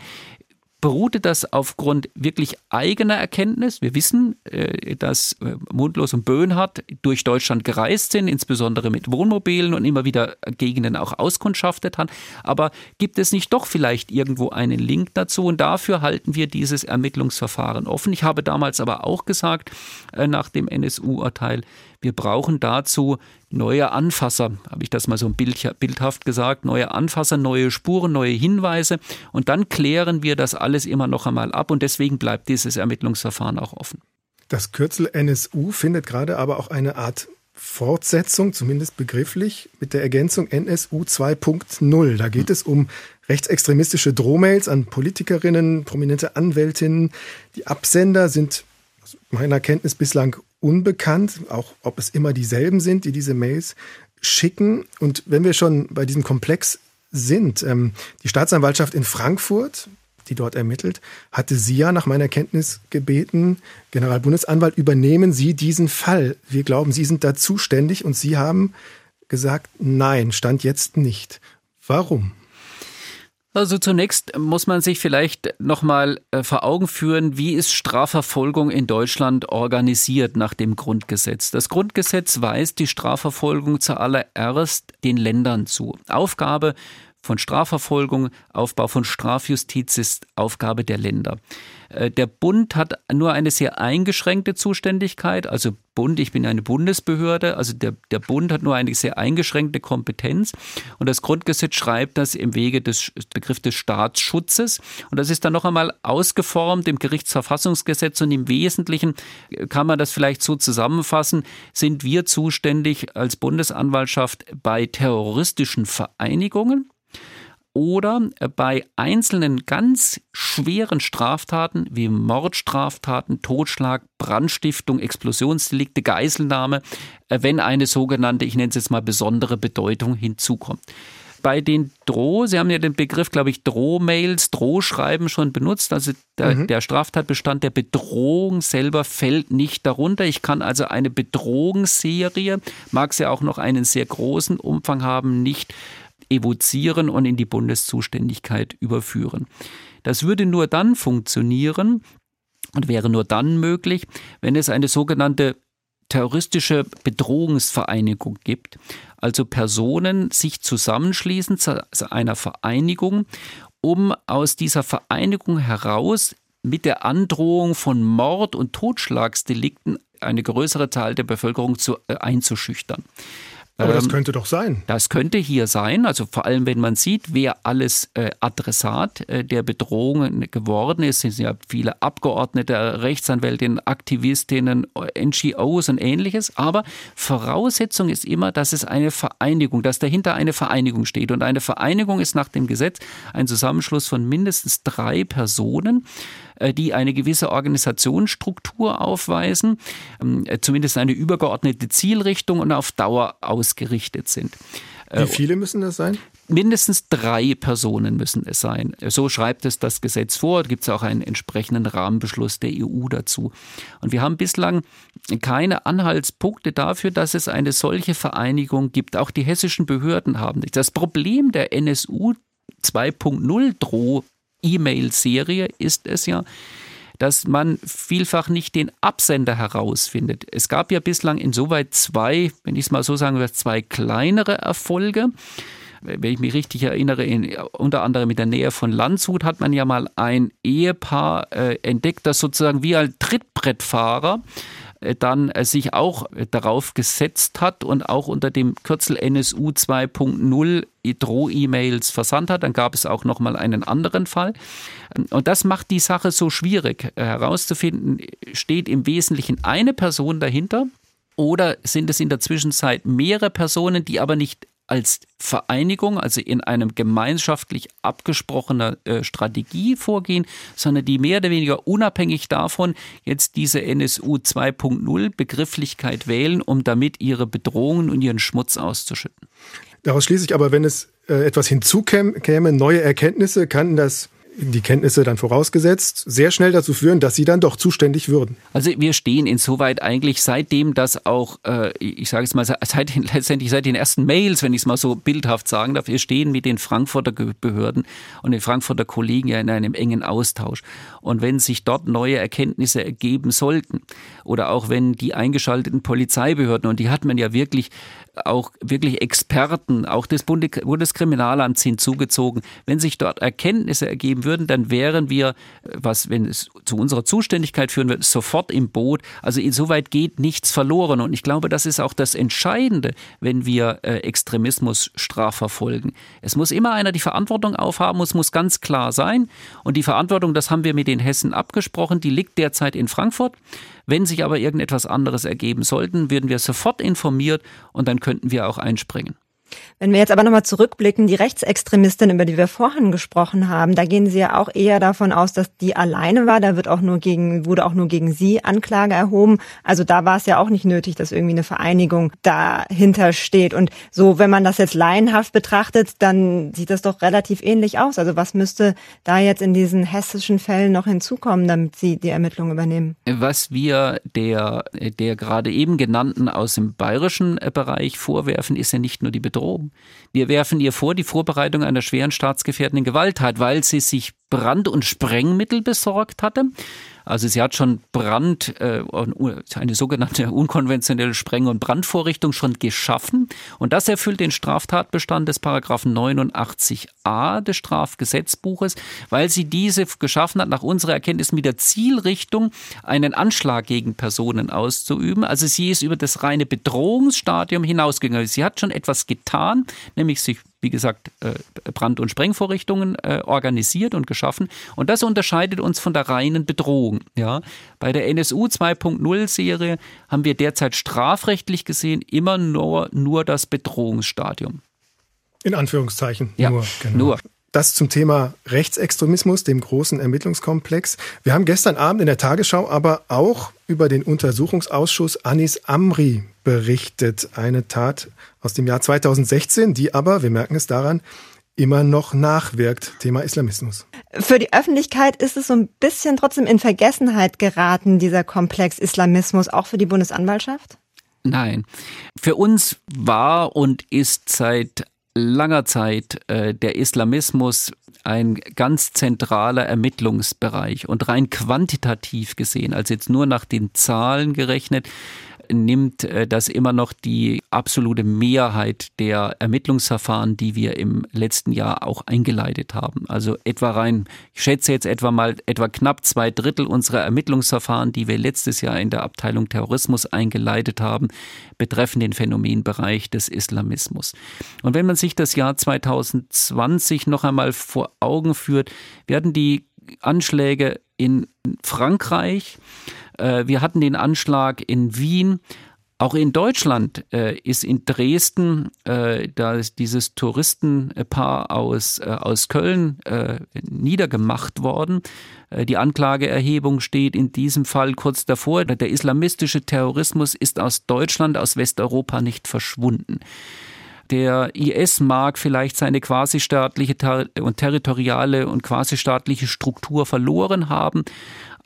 Beruhte das aufgrund wirklich eigener Erkenntnis. Wir wissen, äh, dass äh, Mundlos und Böhnhardt durch Deutschland gereist sind, insbesondere mit Wohnmobilen und immer wieder Gegenden auch auskundschaftet haben. Aber gibt es nicht doch vielleicht irgendwo einen Link dazu? Und dafür halten wir dieses Ermittlungsverfahren offen. Ich habe damals aber auch gesagt, äh, nach dem NSU-Urteil, wir brauchen dazu neue Anfasser, habe ich das mal so bildhaft gesagt, neue Anfasser, neue Spuren, neue Hinweise und dann klären wir das alles immer noch einmal ab und deswegen bleibt dieses Ermittlungsverfahren auch offen. Das Kürzel NSU findet gerade aber auch eine Art Fortsetzung, zumindest begrifflich, mit der Ergänzung NSU 2.0. Da geht es um rechtsextremistische Drohmails an Politikerinnen, prominente Anwältinnen. Die Absender sind aus meiner Kenntnis bislang unbekannt, auch ob es immer dieselben sind, die diese Mails schicken. Und wenn wir schon bei diesem Komplex sind, ähm, die Staatsanwaltschaft in Frankfurt, die dort ermittelt, hatte Sie ja nach meiner Kenntnis gebeten, Generalbundesanwalt, übernehmen Sie diesen Fall. Wir glauben, Sie sind da zuständig und Sie haben gesagt, nein, stand jetzt nicht. Warum? Also zunächst muss man sich vielleicht nochmal äh, vor Augen führen, wie ist Strafverfolgung in Deutschland organisiert nach dem Grundgesetz. Das Grundgesetz weist die Strafverfolgung zuallererst den Ländern zu. Aufgabe von Strafverfolgung, Aufbau von Strafjustiz ist Aufgabe der Länder. Äh, der Bund hat nur eine sehr eingeschränkte Zuständigkeit, also Bund, ich bin eine Bundesbehörde, also der, der Bund hat nur eine sehr eingeschränkte Kompetenz. Und das Grundgesetz schreibt das im Wege des Begriffs des Staatsschutzes. Und das ist dann noch einmal ausgeformt im Gerichtsverfassungsgesetz und im Wesentlichen kann man das vielleicht so zusammenfassen, sind wir zuständig als Bundesanwaltschaft bei terroristischen Vereinigungen oder bei einzelnen ganz schweren Straftaten wie Mordstraftaten, Totschlag, Brandstiftung, Explosionsdelikte, Geiselnahme, äh, wenn eine sogenannte, ich nenne es jetzt mal besondere Bedeutung hinzukommt bei den Droh, Sie haben ja den Begriff, glaube ich, Drohmails, Drohschreiben schon benutzt. Also der, mhm. der, Straftatbestand der Bedrohung selber fällt nicht darunter. Ich kann also eine Bedrohungsserie, mag sie auch noch einen sehr großen Umfang haben, nicht evozieren und in die Bundeszuständigkeit überführen. Das würde nur dann funktionieren und wäre nur dann möglich, wenn es eine sogenannte terroristische Bedrohungsvereinigung gibt, also Personen sich zusammenschließen zu einer Vereinigung, um aus dieser Vereinigung heraus mit der Androhung von Mord- und Totschlagsdelikten eine größere Zahl der Bevölkerung zu, äh, einzuschüchtern. Aber das ähm, könnte doch sein. Das könnte hier sein, also vor allem wenn man sieht, wer alles äh, Adressat äh, der Bedrohungen geworden ist. Es sind ja viele Abgeordnete, Rechtsanwältinnen, Aktivistinnen, NGOs und ähnliches. Aber Voraussetzung ist immer, dass es eine Vereinigung, dass dahinter eine Vereinigung steht. Und eine Vereinigung ist nach dem Gesetz ein Zusammenschluss von mindestens drei Personen. Äh, die eine gewisse Organisationsstruktur aufweisen, ähm, äh, zumindest eine übergeordnete Zielrichtung und auf Dauer ausgerichtet sind. Wie äh, viele müssen das sein? Mindestens drei Personen müssen es sein. So schreibt es das Gesetz vor. Da gibt es auch einen entsprechenden Rahmenbeschluss der EU dazu. Und wir haben bislang keine Anhaltspunkte dafür, dass es eine solche Vereinigung gibt. Auch die hessischen Behörden haben nicht. Das Problem der NSU 2.0 Droh E-Mail-Serie ist es ja, dass man vielfach nicht den Absender herausfindet. Es gab ja bislang insoweit zwei, wenn ich es mal so sagen würde, zwei kleinere Erfolge. Wenn ich mich richtig erinnere, in, unter anderem mit der Nähe von Landshut hat man ja mal ein Ehepaar äh, entdeckt, das sozusagen wie ein Trittbrettfahrer dann äh, sich auch äh, darauf gesetzt hat und auch unter dem Kürzel NSU 2.0 Droh-E-Mails versandt hat. Dann gab es auch noch mal einen anderen Fall. Und das macht die Sache so schwierig herauszufinden, steht im Wesentlichen eine Person dahinter oder sind es in der Zwischenzeit mehrere Personen, die aber nicht als Vereinigung, also in einem gemeinschaftlich abgesprochener äh, Strategie vorgehen, sondern die mehr oder weniger unabhängig davon jetzt diese NSU 2.0 Begrifflichkeit wählen, um damit ihre Bedrohungen und ihren Schmutz auszuschütten. Daraus schließe ich aber, wenn es äh, etwas hinzukäme, neue Erkenntnisse, kann das die Kenntnisse dann vorausgesetzt, sehr schnell dazu führen, dass sie dann doch zuständig würden. Also wir stehen insoweit eigentlich seitdem, dass auch, äh, ich sage es mal, seit den, letztendlich seit den ersten Mails, wenn ich es mal so bildhaft sagen darf, wir stehen mit den Frankfurter Behörden und den Frankfurter Kollegen ja in einem engen Austausch. Und wenn sich dort neue Erkenntnisse ergeben sollten oder auch wenn die eingeschalteten Polizeibehörden, und die hat man ja wirklich auch wirklich Experten, auch des Bundeskriminalamts hinzugezogen, wenn sich dort Erkenntnisse ergeben würden, dann wären wir, was, wenn es zu unserer Zuständigkeit führen wird, sofort im Boot. Also insoweit geht nichts verloren. Und ich glaube, das ist auch das Entscheidende, wenn wir äh, Extremismus strafverfolgen. Es muss immer einer die Verantwortung aufhaben, es muss ganz klar sein. Und die Verantwortung, das haben wir mit den Hessen abgesprochen, die liegt derzeit in Frankfurt. Wenn sich aber irgendetwas anderes ergeben sollten, werden wir sofort informiert und dann könnten wir auch einspringen. Wenn wir jetzt aber nochmal zurückblicken, die Rechtsextremistin, über die wir vorhin gesprochen haben, da gehen Sie ja auch eher davon aus, dass die alleine war. Da wird auch nur gegen, wurde auch nur gegen sie Anklage erhoben. Also da war es ja auch nicht nötig, dass irgendwie eine Vereinigung dahinter steht. Und so, wenn man das jetzt laienhaft betrachtet, dann sieht das doch relativ ähnlich aus. Also was müsste da jetzt in diesen hessischen Fällen noch hinzukommen, damit Sie die Ermittlungen übernehmen? Was wir der, der gerade eben genannten aus dem bayerischen Bereich vorwerfen, ist ja nicht nur die Bedrohung Bedrohung. Wir werfen ihr vor die Vorbereitung einer schweren staatsgefährdenden Gewalttat, weil sie sich Brand- und Sprengmittel besorgt hatte also sie hat schon Brand, äh, eine sogenannte unkonventionelle Spreng- und Brandvorrichtung schon geschaffen. Und das erfüllt den Straftatbestand des Paragraphen 89a des Strafgesetzbuches, weil sie diese geschaffen hat, nach unserer Erkenntnis mit der Zielrichtung, einen Anschlag gegen Personen auszuüben. Also sie ist über das reine Bedrohungsstadium hinausgegangen. Sie hat schon etwas getan, nämlich sich wie gesagt, äh, Brand- und Sprengvorrichtungen äh, organisiert und geschaffen. Und das unterscheidet uns von der reinen Bedrohung. Ja. Bei der NSU 2.0-Serie haben wir derzeit strafrechtlich gesehen immer nur, nur das Bedrohungsstadium. In Anführungszeichen. Ja, nur. Genau. nur. Das zum Thema Rechtsextremismus, dem großen Ermittlungskomplex. Wir haben gestern Abend in der Tagesschau aber auch über den Untersuchungsausschuss Anis Amri berichtet. Eine Tat aus dem Jahr 2016, die aber, wir merken es daran, immer noch nachwirkt. Thema Islamismus. Für die Öffentlichkeit ist es so ein bisschen trotzdem in Vergessenheit geraten, dieser Komplex Islamismus, auch für die Bundesanwaltschaft? Nein. Für uns war und ist seit langer Zeit äh, der Islamismus ein ganz zentraler Ermittlungsbereich und rein quantitativ gesehen, also jetzt nur nach den Zahlen gerechnet, nimmt äh, das immer noch die absolute Mehrheit der Ermittlungsverfahren, die wir im letzten Jahr auch eingeleitet haben. Also etwa rein, ich schätze jetzt etwa mal etwa knapp zwei Drittel unserer Ermittlungsverfahren, die wir letztes Jahr in der Abteilung Terrorismus eingeleitet haben, betreffen den Phänomenbereich des Islamismus. Und wenn man sich das Jahr 2020 noch einmal vor Augen führt, werden die Anschläge in Frankreich, wir hatten den Anschlag in Wien. Auch in Deutschland äh, ist in Dresden äh, da ist dieses Touristenpaar aus, äh, aus Köln äh, niedergemacht worden. Äh, die Anklageerhebung steht in diesem Fall kurz davor. Der islamistische Terrorismus ist aus Deutschland, aus Westeuropa nicht verschwunden. Der IS mag vielleicht seine quasi-staatliche und territoriale und quasi-staatliche Struktur verloren haben,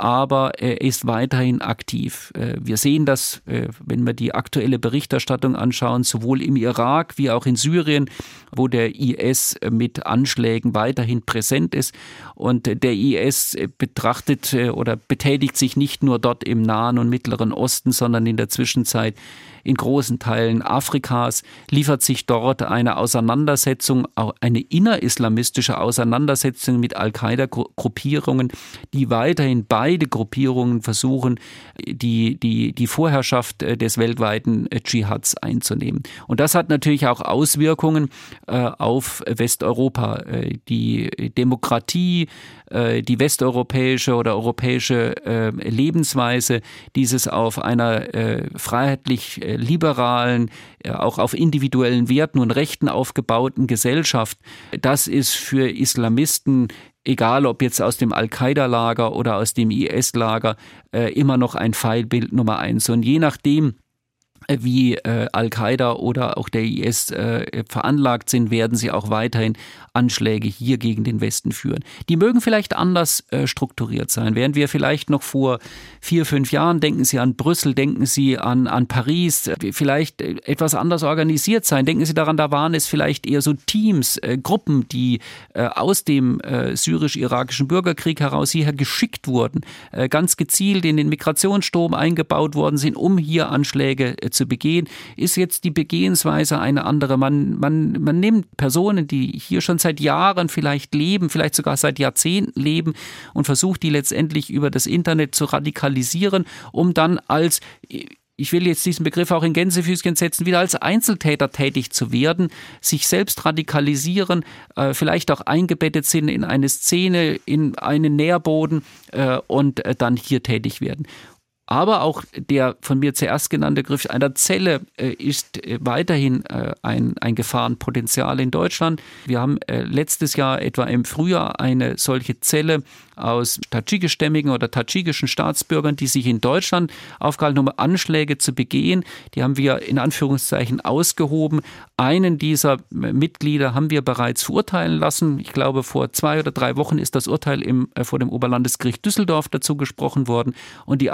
aber er ist weiterhin aktiv. Äh, wir sehen das, äh, wenn wir die aktuelle Berichterstattung anschauen, sowohl im Irak wie auch in Syrien, wo der IS mit Anschlägen weiterhin präsent ist. Und der IS betrachtet äh, oder betätigt sich nicht nur dort im Nahen und Mittleren Osten, sondern in der Zwischenzeit in großen Teilen Afrikas, liefert sich dort eine Auseinandersetzung, auch eine innerislamistische Auseinandersetzung mit Al-Qaida-Gruppierungen, die weiterhin beide Gruppierungen versuchen, die, die, die Vorherrschaft äh, des weltweiten äh, Dschihads einzunehmen. Und das hat natürlich auch Auswirkungen äh, auf Westeuropa. Die Demokratie, die westeuropäische oder europäische Lebensweise, dieses auf einer freiheitlich liberalen, auch auf individuellen Werten und Rechten aufgebauten Gesellschaft, das ist für Islamisten egal ob jetzt aus dem Al-Qaida-Lager oder aus dem IS-Lager, äh, immer noch ein Feindbild Nummer eins. Und je nachdem, wie äh, Al-Qaida oder auch der IS äh, veranlagt sind, werden sie auch weiterhin Anschläge hier gegen den Westen führen. Die mögen vielleicht anders äh, strukturiert sein. Während wir vielleicht noch vor vier, fünf Jahren, denken Sie an Brüssel, denken Sie an, an Paris, äh, vielleicht äh, etwas anders organisiert sein. Denken Sie daran, da waren es vielleicht eher so Teams, Gruppen, die aus dem syrisch-irakischen Bürgerkrieg heraus hierher geschickt wurden, ganz gezielt in den Migrationsstrom eingebaut worden sind, um hier Anschläge zu begehen, ist jetzt die Begehensweise eine andere. Man, man, man nimmt Personen, die hier schon seit Jahren vielleicht leben, vielleicht sogar seit Jahrzehnten leben und versucht die letztendlich über das Internet zu radikalisieren, um dann als ich will jetzt diesen Begriff auch in Gänsefüßchen setzen, wieder als Einzeltäter tätig zu werden, sich selbst radikalisieren, äh, vielleicht auch eingebettet sind in eine Szene, in einen Nährboden äh, und äh, dann hier tätig werden. Aber auch der von mir zuerst genannte Griff einer Zelle äh, ist äh, weiterhin äh, ein, ein Gefahrenpotenzial in Deutschland. Wir haben letztes Jahr etwa im Frühjahr eine solche Zelle aus tadschikischstämmigen oder tadschikischen Staatsbürgern, die sich in Deutschland aufgehalten haben, Anschläge zu begehen. Die haben wir in Anführungszeichen ausgehoben. Einen dieser Mitglieder haben wir bereits verurteilen lassen. Ich glaube, vor zwei oder drei Wochen ist das Urteil im, vor dem Oberlandesgericht Düsseldorf dazu gesprochen worden und die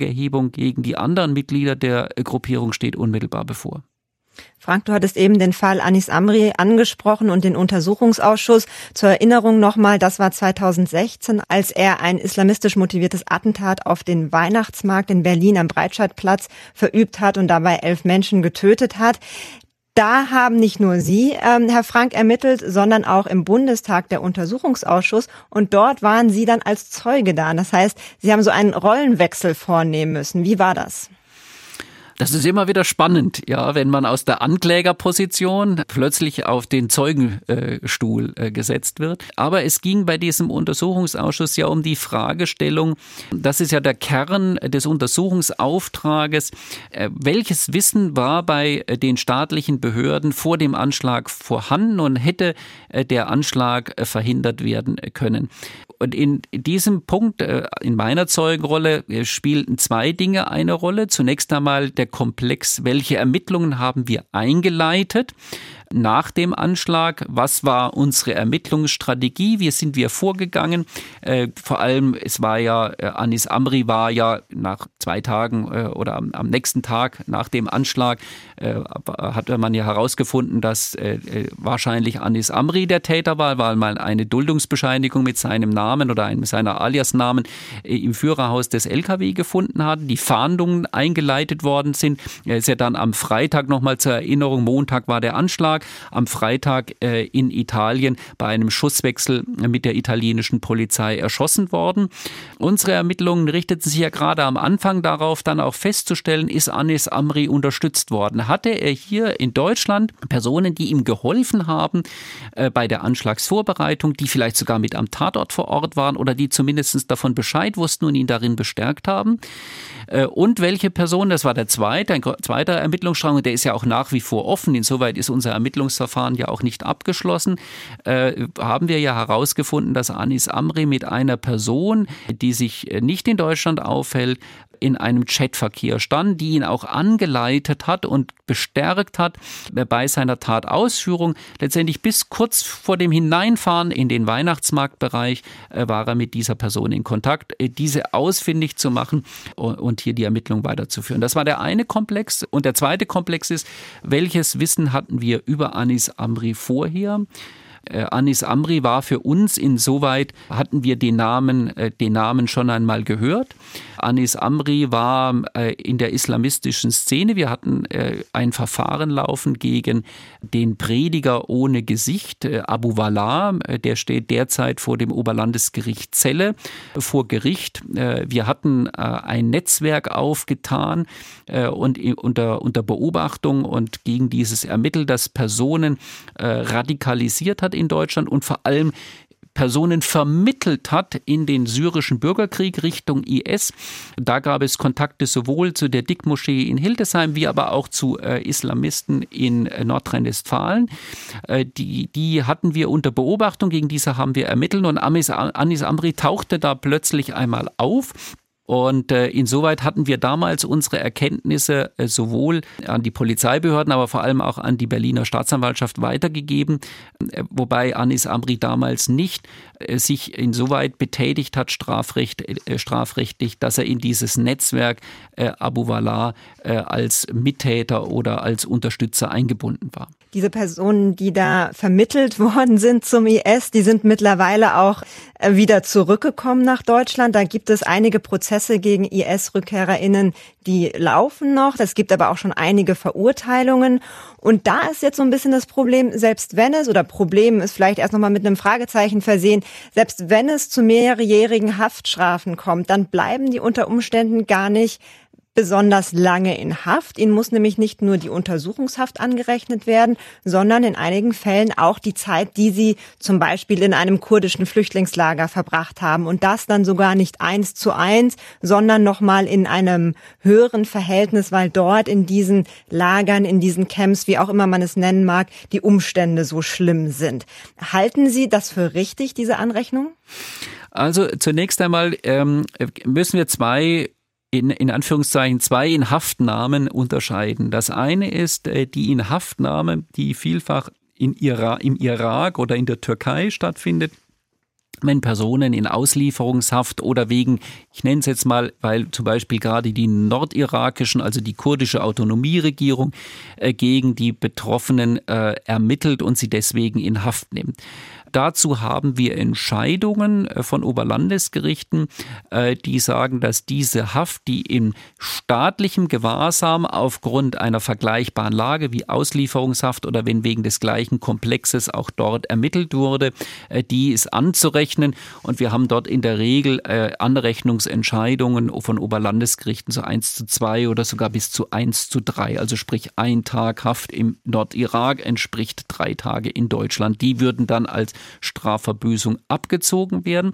Anklageerhebung gegen die anderen Mitglieder der Gruppierung steht unmittelbar bevor. Frank, du hattest eben den Fall Anis Amri angesprochen und den Untersuchungsausschuss. Zur Erinnerung nochmal, das war 2016, als er ein islamistisch motiviertes Attentat auf den Weihnachtsmarkt in Berlin am Breitscheidplatz verübt hat und dabei elf Menschen getötet hat. Da haben nicht nur Sie, ähm, Herr Frank, ermittelt, sondern auch im Bundestag der Untersuchungsausschuss. Und dort waren Sie dann als Zeuge da. Das heißt, Sie haben so einen Rollenwechsel vornehmen müssen. Wie war das? Das ist immer wieder spannend, ja, wenn man aus der Anklägerposition plötzlich auf den Zeugenstuhl äh, gesetzt wird. Aber es ging bei diesem Untersuchungsausschuss ja um die Fragestellung, das ist ja der Kern des Untersuchungsauftrages, äh, welches Wissen war bei äh, den staatlichen Behörden vor dem Anschlag vorhanden und hätte der Anschlag verhindert werden können. Und in diesem Punkt, in meiner Zeugenrolle, spielten zwei Dinge eine Rolle. Zunächst einmal der Komplex, welche Ermittlungen haben wir eingeleitet? nach dem Anschlag? Was war unsere Ermittlungsstrategie? Wie sind wir vorgegangen? Äh, vor allem, es war ja, äh, Anis Amri war ja nach zwei Tagen äh, oder am, am, nächsten Tag nach dem Anschlag, äh, hat man ja herausgefunden, dass äh, wahrscheinlich Anis Amri der Täter war, weil mal eine Duldungsbescheinigung mit seinem Namen oder einem seiner Aliasnamen im Führerhaus des LKW gefunden hatten, die Fahndungen eingeleitet worden sind. Er ist ja dann am Freitag nochmal zur Erinnerung, Montag war der Anschlag, am Freitag in Italien bei einem Schusswechsel mit der italienischen Polizei erschossen worden. Unsere Ermittlungen richteten sich ja gerade am Anfang darauf, dann auch festzustellen, ist Anis Amri unterstützt worden. Hatte er hier in Deutschland Personen, die ihm geholfen haben äh, bei der Anschlagsvorbereitung, die vielleicht sogar mit am Tatort vor Ort waren oder die zumindest davon Bescheid wussten und ihn darin bestärkt haben? Äh, und welche Person, das war der zweite, ein zweiter Ermittlungsstrang, der ist ja auch nach wie vor offen, insoweit ist unser Ermittlungsverfahren ja auch nicht abgeschlossen, äh, haben wir ja herausgefunden, dass Anis Amri mit einer Person, die sich äh, nicht in Deutschland aufhält, in einem Chatverkehr stand, die ihn auch angeleitet hat und bestärkt hat bei seiner Tatausführung. Letztendlich bis kurz vor dem Hineinfahren in den Weihnachtsmarktbereich äh, war er mit dieser Person in Kontakt, äh, diese ausfindig zu machen und hier die Ermittlung weiterzuführen. Das war der eine Komplex. Und der zweite Komplex ist, welches Wissen hatten wir über Anis Amri vorher? Äh, Anis Amri war für uns insoweit, hatten wir den Namen, den Namen schon einmal gehört. Anis Amri war äh, in der islamistischen Szene. Wir hatten äh, ein Verfahren laufen gegen den Prediger ohne Gesicht, äh, Abu Wallah. Äh, der steht derzeit vor dem Oberlandesgericht Celle vor Gericht. wir hatten ein Netzwerk aufgetan und unter, unter Beobachtung und gegen dieses ermittelt, das Personen radikalisiert hat in Deutschland und vor allem Personen vermittelt hat in den syrischen Bürgerkrieg Richtung IS. Da gab es Kontakte sowohl zu der Dickmoschee in Hildesheim wie aber auch zu äh, Islamisten in Nordrhein-Westfalen. Äh, die, die hatten wir unter Beobachtung, gegen diese haben wir ermittelt und Amis, Anis Amri tauchte da plötzlich einmal auf und äh, insoweit hatten wir damals unsere Erkenntnisse äh, sowohl an die Polizeibehörden, aber vor allem auch an die Berliner Staatsanwaltschaft weitergegeben, äh, wobei Anis Amri damals nicht äh, sich insoweit betätigt hat, strafrecht, äh, strafrechtlich, dass er in dieses Netzwerk äh, Abu Wallah als Mittäter oder als Unterstützer eingebunden war. Diese Personen, die da vermittelt worden sind zum IS, die sind mittlerweile auch wieder zurückgekommen nach Deutschland. Da gibt es einige Prozesse gegen IS-RückkehrerInnen, die laufen noch. Es gibt aber auch schon einige Verurteilungen. Und da ist jetzt so ein bisschen das Problem, selbst wenn es, oder Problem ist vielleicht erst nochmal mit einem Fragezeichen versehen, selbst wenn es zu mehrjährigen Haftstrafen kommt, dann bleiben die unter Umständen gar nicht besonders lange in Haft. Ihnen muss nämlich nicht nur die Untersuchungshaft angerechnet werden, sondern in einigen Fällen auch die Zeit, die sie zum Beispiel in einem kurdischen Flüchtlingslager verbracht haben. Und das dann sogar nicht eins zu eins, sondern nochmal in einem höheren Verhältnis, weil dort in diesen Lagern, in diesen Camps, wie auch immer man es nennen mag, die Umstände so schlimm sind. Halten Sie das für richtig, diese Anrechnung? Also zunächst einmal ähm, müssen wir zwei in, in Anführungszeichen zwei Inhaftnahmen unterscheiden. Das eine ist äh, die Inhaftnahme, die vielfach in Ira im Irak oder in der Türkei stattfindet wenn Personen in Auslieferungshaft oder wegen, ich nenne es jetzt mal, weil zum Beispiel gerade die nordirakischen, also die kurdische Autonomieregierung äh, gegen die Betroffenen äh, ermittelt und sie deswegen in Haft nimmt. Dazu haben wir Entscheidungen äh, von Oberlandesgerichten, äh, die sagen, dass diese Haft, die in staatlichem Gewahrsam aufgrund einer vergleichbaren Lage wie Auslieferungshaft oder wenn wegen des gleichen Komplexes auch dort ermittelt wurde, äh, die ist anzurechnen. Und wir haben dort in der Regel Anrechnungsentscheidungen von Oberlandesgerichten so 1 zu 2 oder sogar bis zu 1 zu 3. Also sprich ein Tag Haft im Nordirak entspricht drei Tage in Deutschland. Die würden dann als Strafverbüßung abgezogen werden.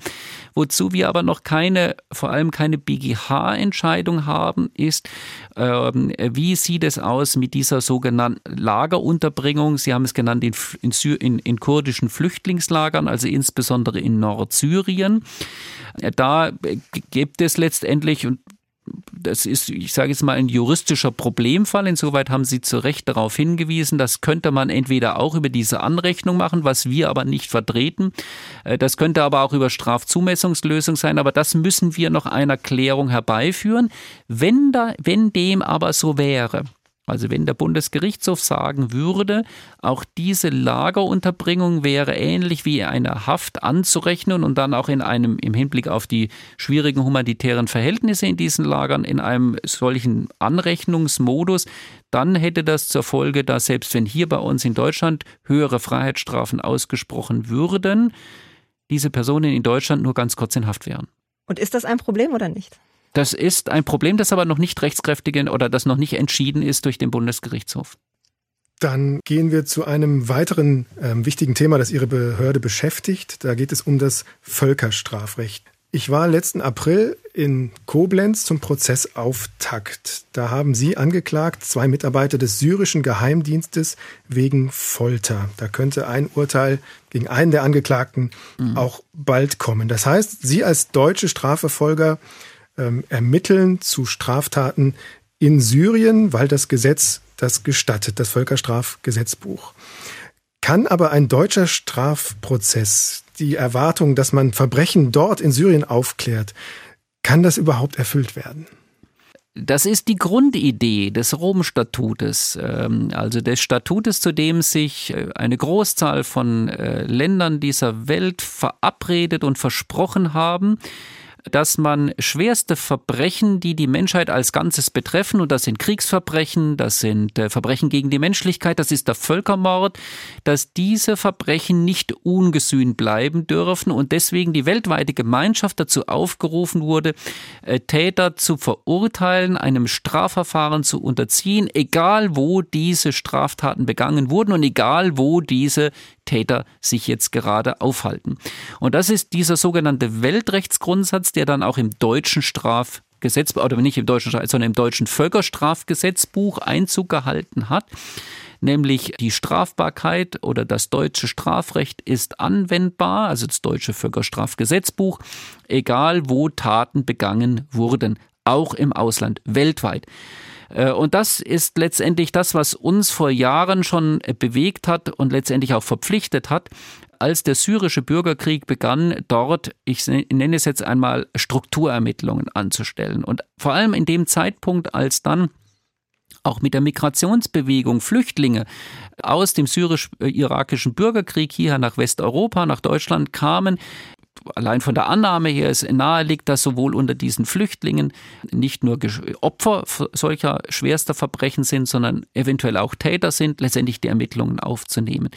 Wozu wir aber noch keine, vor allem keine BGH-Entscheidung haben, ist, ähm, wie sieht es aus mit dieser sogenannten Lagerunterbringung? Sie haben es genannt in, in, in kurdischen Flüchtlingslagern, also insbesondere in Nordsyrien. Da gibt es letztendlich, und das ist, ich sage jetzt mal, ein juristischer Problemfall. Insoweit haben Sie zu Recht darauf hingewiesen, das könnte man entweder auch über diese Anrechnung machen, was wir aber nicht vertreten. Äh, das könnte aber auch über Strafzumessungslösung sein, aber das müssen wir noch einer Klärung herbeiführen. Wenn, da, wenn dem aber so wäre, also wenn der Bundesgerichtshof sagen würde, auch diese Lagerunterbringung wäre ähnlich wie eine Haft anzurechnen und dann auch in einem, im Hinblick auf die schwierigen humanitären Verhältnisse in diesen Lagern, in einem solchen Anrechnungsmodus, dann hätte das zur Folge, dass selbst wenn hier bei uns in Deutschland höhere Freiheitsstrafen ausgesprochen würden, diese Personen in Deutschland nur ganz kurz in Haft wären. Und ist das ein Problem oder nicht? Das ist ein Problem, das aber noch nicht rechtskräftig oder das noch nicht entschieden ist durch den Bundesgerichtshof. Dann gehen wir zu einem weiteren äh, wichtigen Thema, das Ihre Behörde beschäftigt. Da geht es um das Völkerstrafrecht. Ich war letzten April in Koblenz zum Prozessauftakt. Da haben Sie angeklagt, zwei Mitarbeiter des syrischen Geheimdienstes wegen Folter. Da könnte ein Urteil gegen einen der Angeklagten mhm. auch bald kommen. Das heißt, Sie als deutsche Strafverfolger ähm, ermitteln zu Straftaten in Syrien, weil das Gesetz das gestattet, das Völkerstrafgesetzbuch. Kann aber ein deutscher Strafprozess die Erwartung, dass man Verbrechen dort in Syrien aufklärt, kann das überhaupt erfüllt werden? Das ist die Grundidee des Rom-Statutes, ähm, also des Statutes, zu dem sich äh, eine Großzahl von äh, Ländern dieser Welt verabredet und versprochen haben, dass man schwerste Verbrechen, die die Menschheit als Ganzes betreffen, und das sind Kriegsverbrechen, das sind äh, Verbrechen gegen die Menschlichkeit, das ist der Völkermord, dass diese Verbrechen nicht ungesühnt bleiben dürfen und deswegen die weltweite Gemeinschaft dazu aufgerufen wurde, äh, Täter zu verurteilen, einem Strafverfahren zu unterziehen, egal wo diese Straftaten begangen wurden und egal wo diese Täter sich jetzt gerade aufhalten. Und das ist dieser sogenannte Weltrechtsgrundsatz, der dann auch im deutschen Strafgesetzbuch, oder nicht im deutschen, sondern im deutschen Völkerstrafgesetzbuch Einzug gehalten hat nämlich die Strafbarkeit oder das deutsche Strafrecht ist anwendbar, also das deutsche Völkerstrafgesetzbuch, egal wo Taten begangen wurden, auch im Ausland, weltweit. Äh, und das ist letztendlich das, was uns vor Jahren schon äh, bewegt hat und letztendlich auch verpflichtet hat, als der syrische Bürgerkrieg begann, dort, ich nenne es jetzt einmal, Strukturermittlungen anzustellen. Und vor allem in dem Zeitpunkt, als dann auch mit der Migrationsbewegung Flüchtlinge aus dem syrisch-irakischen Bürgerkrieg hier nach Westeuropa, nach Deutschland kamen, allein von der Annahme her es nahe liegt, dass sowohl unter diesen Flüchtlingen nicht nur Opfer solcher schwerster Verbrechen sind, sondern eventuell auch Täter sind, letztendlich die Ermittlungen aufzunehmen.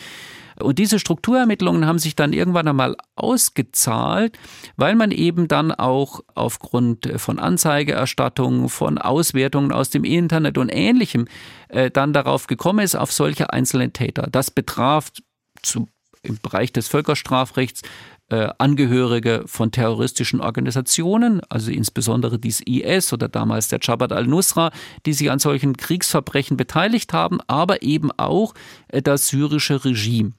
Und diese Strukturermittlungen haben sich dann irgendwann einmal ausgezahlt, weil man eben dann auch aufgrund von Anzeigerstattungen, von Auswertungen aus dem Internet und ähnlichem äh, dann darauf gekommen ist, auf solche einzelnen Täter. Das betraf zu, im Bereich des Völkerstrafrechts äh, Angehörige von terroristischen Organisationen, also insbesondere dies IS oder damals der Jabhat al-Nusra, die sich an solchen Kriegsverbrechen beteiligt haben, aber eben auch äh, das syrische Regime.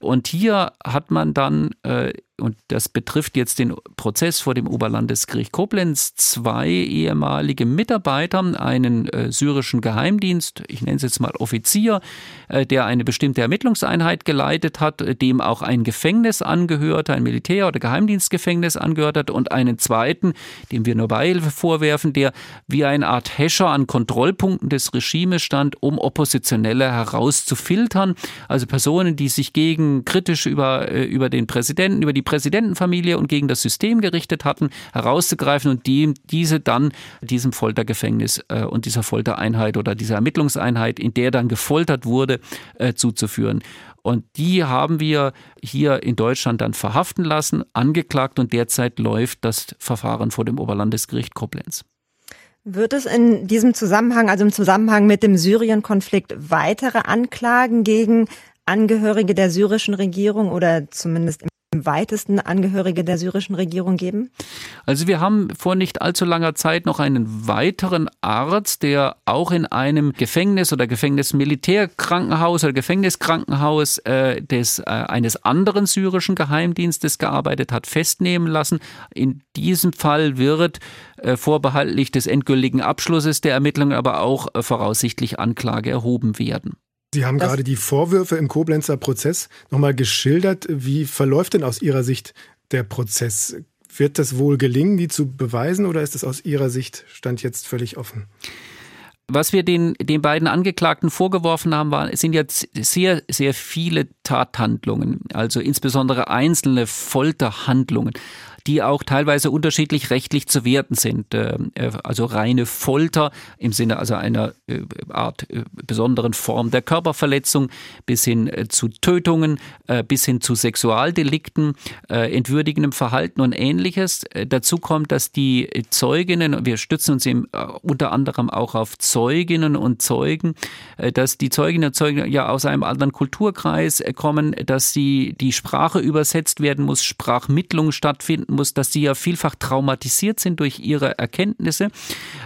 Und hier hat man dann äh, und das betrifft jetzt den Prozess vor dem Oberlandesgericht Koblenz, zwei ehemalige Mitarbeiter, einen äh, syrischen Geheimdienst, ich nenne es jetzt mal Offizier, äh, der eine bestimmte Ermittlungseinheit geleitet hat, dem auch ein Gefängnis angehörte, ein Militär- oder Geheimdienstgefängnis angehört hat und einen zweiten, dem wir nur Beihilfe vorwerfen, der wie eine Art Häscher an Kontrollpunkten des Regimes stand, um Oppositionelle herauszufiltern, also Personen, die sich gegen kritisch über, äh, über den Präsidenten, über die Präsidentenfamilie und gegen das System gerichtet hatten, herauszugreifen und die, diese dann diesem Foltergefängnis äh, und dieser Foltereinheit oder dieser Ermittlungseinheit, in der dann gefoltert wurde, äh, zuzuführen. Und die haben wir hier in Deutschland dann verhaften lassen, angeklagt und derzeit läuft das Verfahren vor dem Oberlandesgericht Koblenz. Wird es in diesem Zusammenhang, also im Zusammenhang mit dem Syrien-Konflikt, weitere Anklagen gegen Angehörige der syrischen Regierung oder zumindest im weitesten Angehörige der syrischen Regierung geben? Also wir haben vor nicht allzu langer Zeit noch einen weiteren Arzt, der auch in einem Gefängnis oder Gefängnismilitärkrankenhaus oder Gefängniskrankenhaus äh, des, äh, eines anderen syrischen Geheimdienstes gearbeitet hat, festnehmen lassen. In diesem Fall wird äh, vorbehaltlich des endgültigen Abschlusses der Ermittlungen aber auch äh, voraussichtlich Anklage erhoben werden. Sie haben das gerade die Vorwürfe im Koblenzer Prozess nochmal geschildert. Wie verläuft denn aus Ihrer Sicht der Prozess? Wird das wohl gelingen, die zu beweisen, oder ist es aus Ihrer Sicht Stand jetzt völlig offen? Was wir den, den beiden Angeklagten vorgeworfen haben, war, sind jetzt sehr, sehr viele Tathandlungen, also insbesondere einzelne Folterhandlungen die auch teilweise unterschiedlich rechtlich zu werten sind. Ähm, äh, also reine Folter im Sinne also einer äh, Art äh, besonderen Form der Körperverletzung bis hin zu Tötungen, bis hin zu Sexualdelikten, entwürdigendem Verhalten und ähnliches. Dazu kommt, dass die Zeuginnen, wir stützen uns eben unter anderem auch auf Zeuginnen und Zeugen, dass die Zeuginnen und Zeugen ja aus einem anderen Kulturkreis kommen, dass sie die Sprache übersetzt werden muss, Sprachmittlung stattfinden muss, dass sie ja vielfach traumatisiert sind durch ihre Erkenntnisse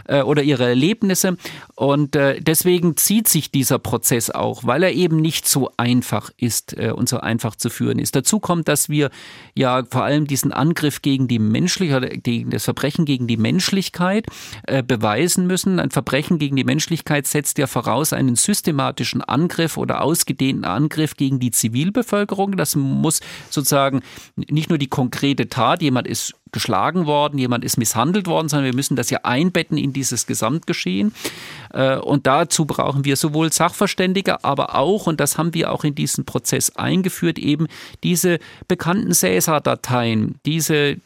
äh, oder ihre Erlebnisse. Und äh, deswegen zieht sich dieser Prozess auch, weil er eben nicht so einfach ist äh, und so einfach zu führen ist. Dazu kommt, dass wir ja vor allem diesen Angriff gegen die Menschlichkeit, gegen das Verbrechen gegen die Menschlichkeit äh, beweisen müssen. Ein Verbrechen gegen die Menschlichkeit setzt ja voraus einen systematischen Angriff oder ausgedehnten Angriff gegen die Zivilbevölkerung. Das muss sozusagen nicht nur die konkrete Tat, jemand jemand ist geschlagen worden, jemand ist misshandelt worden, sondern wir müssen das ja einbetten in dieses Gesamtgeschehen. Äh, und dazu brauchen wir sowohl Sachverständige, aber auch, und das haben wir auch in diesen Prozess eingeführt, eben diese bekannten Cäsar-Dateien, diese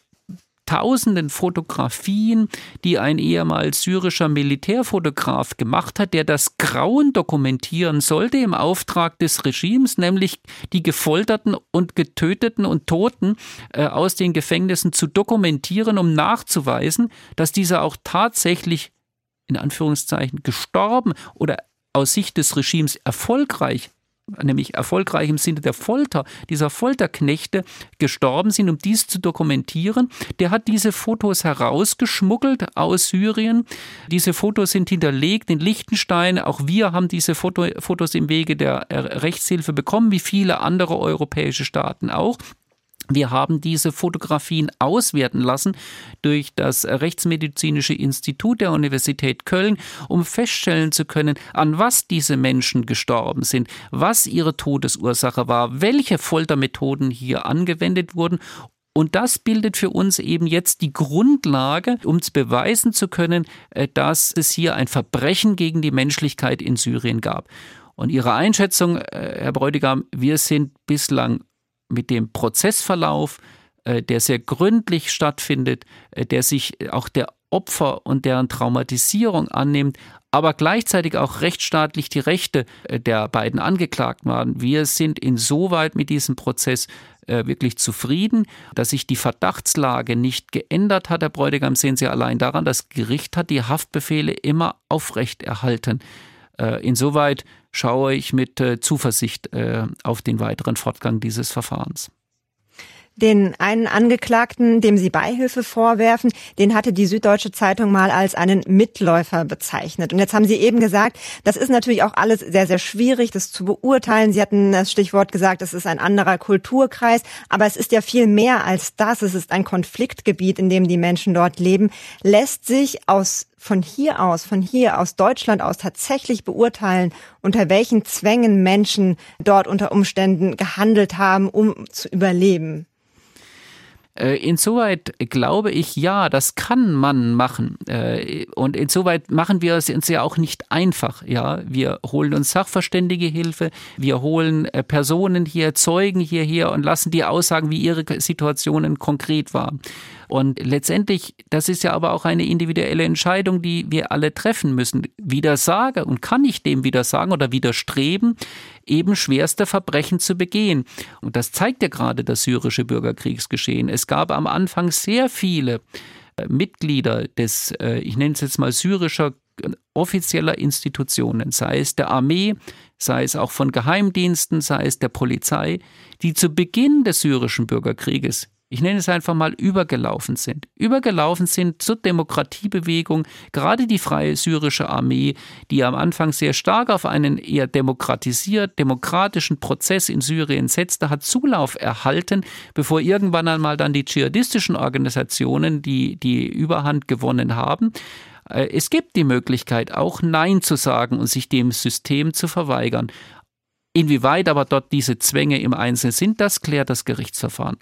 tausenden Fotografien, die ein ehemals syrischer Militärfotograf gemacht hat, der das Grauen dokumentieren sollte im Auftrag des Regimes, nämlich die gefolterten und getöteten und Toten äh, aus den Gefängnissen zu dokumentieren, um nachzuweisen, dass diese auch tatsächlich in Anführungszeichen gestorben oder aus Sicht des Regimes erfolgreich nämlich erfolgreich im Sinne der Folter, dieser Folterknechte gestorben sind, um dies zu dokumentieren. Der hat diese Fotos herausgeschmuggelt aus Syrien. Diese Fotos sind hinterlegt in Liechtenstein. Auch wir haben diese Foto, Fotos im Wege der Rechtshilfe bekommen, wie viele andere europäische Staaten auch. Wir haben diese Fotografien auswerten lassen durch das Rechtsmedizinische Institut der Universität Köln, um feststellen zu können, an was diese Menschen gestorben sind, was ihre Todesursache war, welche Foltermethoden hier angewendet wurden und das bildet für uns eben jetzt die Grundlage, um zu beweisen zu können, äh, dass es hier ein Verbrechen gegen die Menschlichkeit in Syrien gab. Und Ihre Einschätzung, äh, Herr Bräutigam, wir sind bislang mit dem Prozessverlauf, äh, der sehr gründlich stattfindet, äh, der sich auch der Opfer und deren Traumatisierung annimmt, aber gleichzeitig auch rechtsstaatlich die Rechte äh, der beiden Angeklagten waren. Wir sind insoweit mit diesem Prozess wirklich zufrieden, dass sich die Verdachtslage nicht geändert hat. Herr Bräutigam, sehen Sie allein daran, das Gericht hat die Haftbefehle immer aufrechterhalten. Insoweit schaue ich mit äh, Zuversicht äh, auf den weiteren Fortgang dieses Verfahrens. Den einen Angeklagten, dem Sie Beihilfe vorwerfen, den hatte die Süddeutsche Zeitung mal als einen Mitläufer bezeichnet. Und jetzt haben Sie eben gesagt, das ist natürlich auch alles sehr, sehr schwierig, das zu beurteilen. Sie hatten das Stichwort gesagt, es ist ein anderer Kulturkreis, aber es ist ja viel mehr als das. Es ist ein Konfliktgebiet, in dem die Menschen dort leben. Lässt sich aus von hier aus, von hier aus Deutschland aus tatsächlich beurteilen, unter welchen Zwängen Menschen dort unter Umständen gehandelt haben, um zu überleben? Äh, insoweit glaube ich, ja, das kann man machen. Äh, und insoweit machen wir es uns ja auch nicht einfach. Ja, wir holen uns Sachverständige Hilfe, wir holen äh, Personen hier, Zeugen hierher und lassen die aussagen, wie ihre Situationen konkret waren. Und letztendlich, das ist ja aber auch eine individuelle Entscheidung, die wir alle treffen müssen. Widersage und kann ich dem widersagen oder widerstreben, eben schwerste Verbrechen zu begehen. Und das zeigt ja gerade das syrische Bürgerkriegsgeschehen. Es gab am Anfang sehr viele äh, Mitglieder des, äh, ich nenne es jetzt mal syrischer äh, offizieller Institutionen, sei es der Armee, sei es auch von Geheimdiensten, sei es der Polizei, die zu Beginn des syrischen Bürgerkrieges ich nenne es einfach mal, übergelaufen sind. Übergelaufen sind zur Demokratiebewegung, gerade die Freie Syrische Armee, die am Anfang sehr stark auf einen eher demokratisiert, demokratischen Prozess in Syrien setzte, hat Zulauf erhalten, bevor irgendwann einmal dann die dschihadistischen Organisationen die, die Überhand gewonnen haben. Äh, es gibt die Möglichkeit, auch Nein zu sagen und sich dem System zu verweigern. Inwieweit aber dort diese Zwänge im Einzelnen sind, das klärt das Gerichtsverfahren.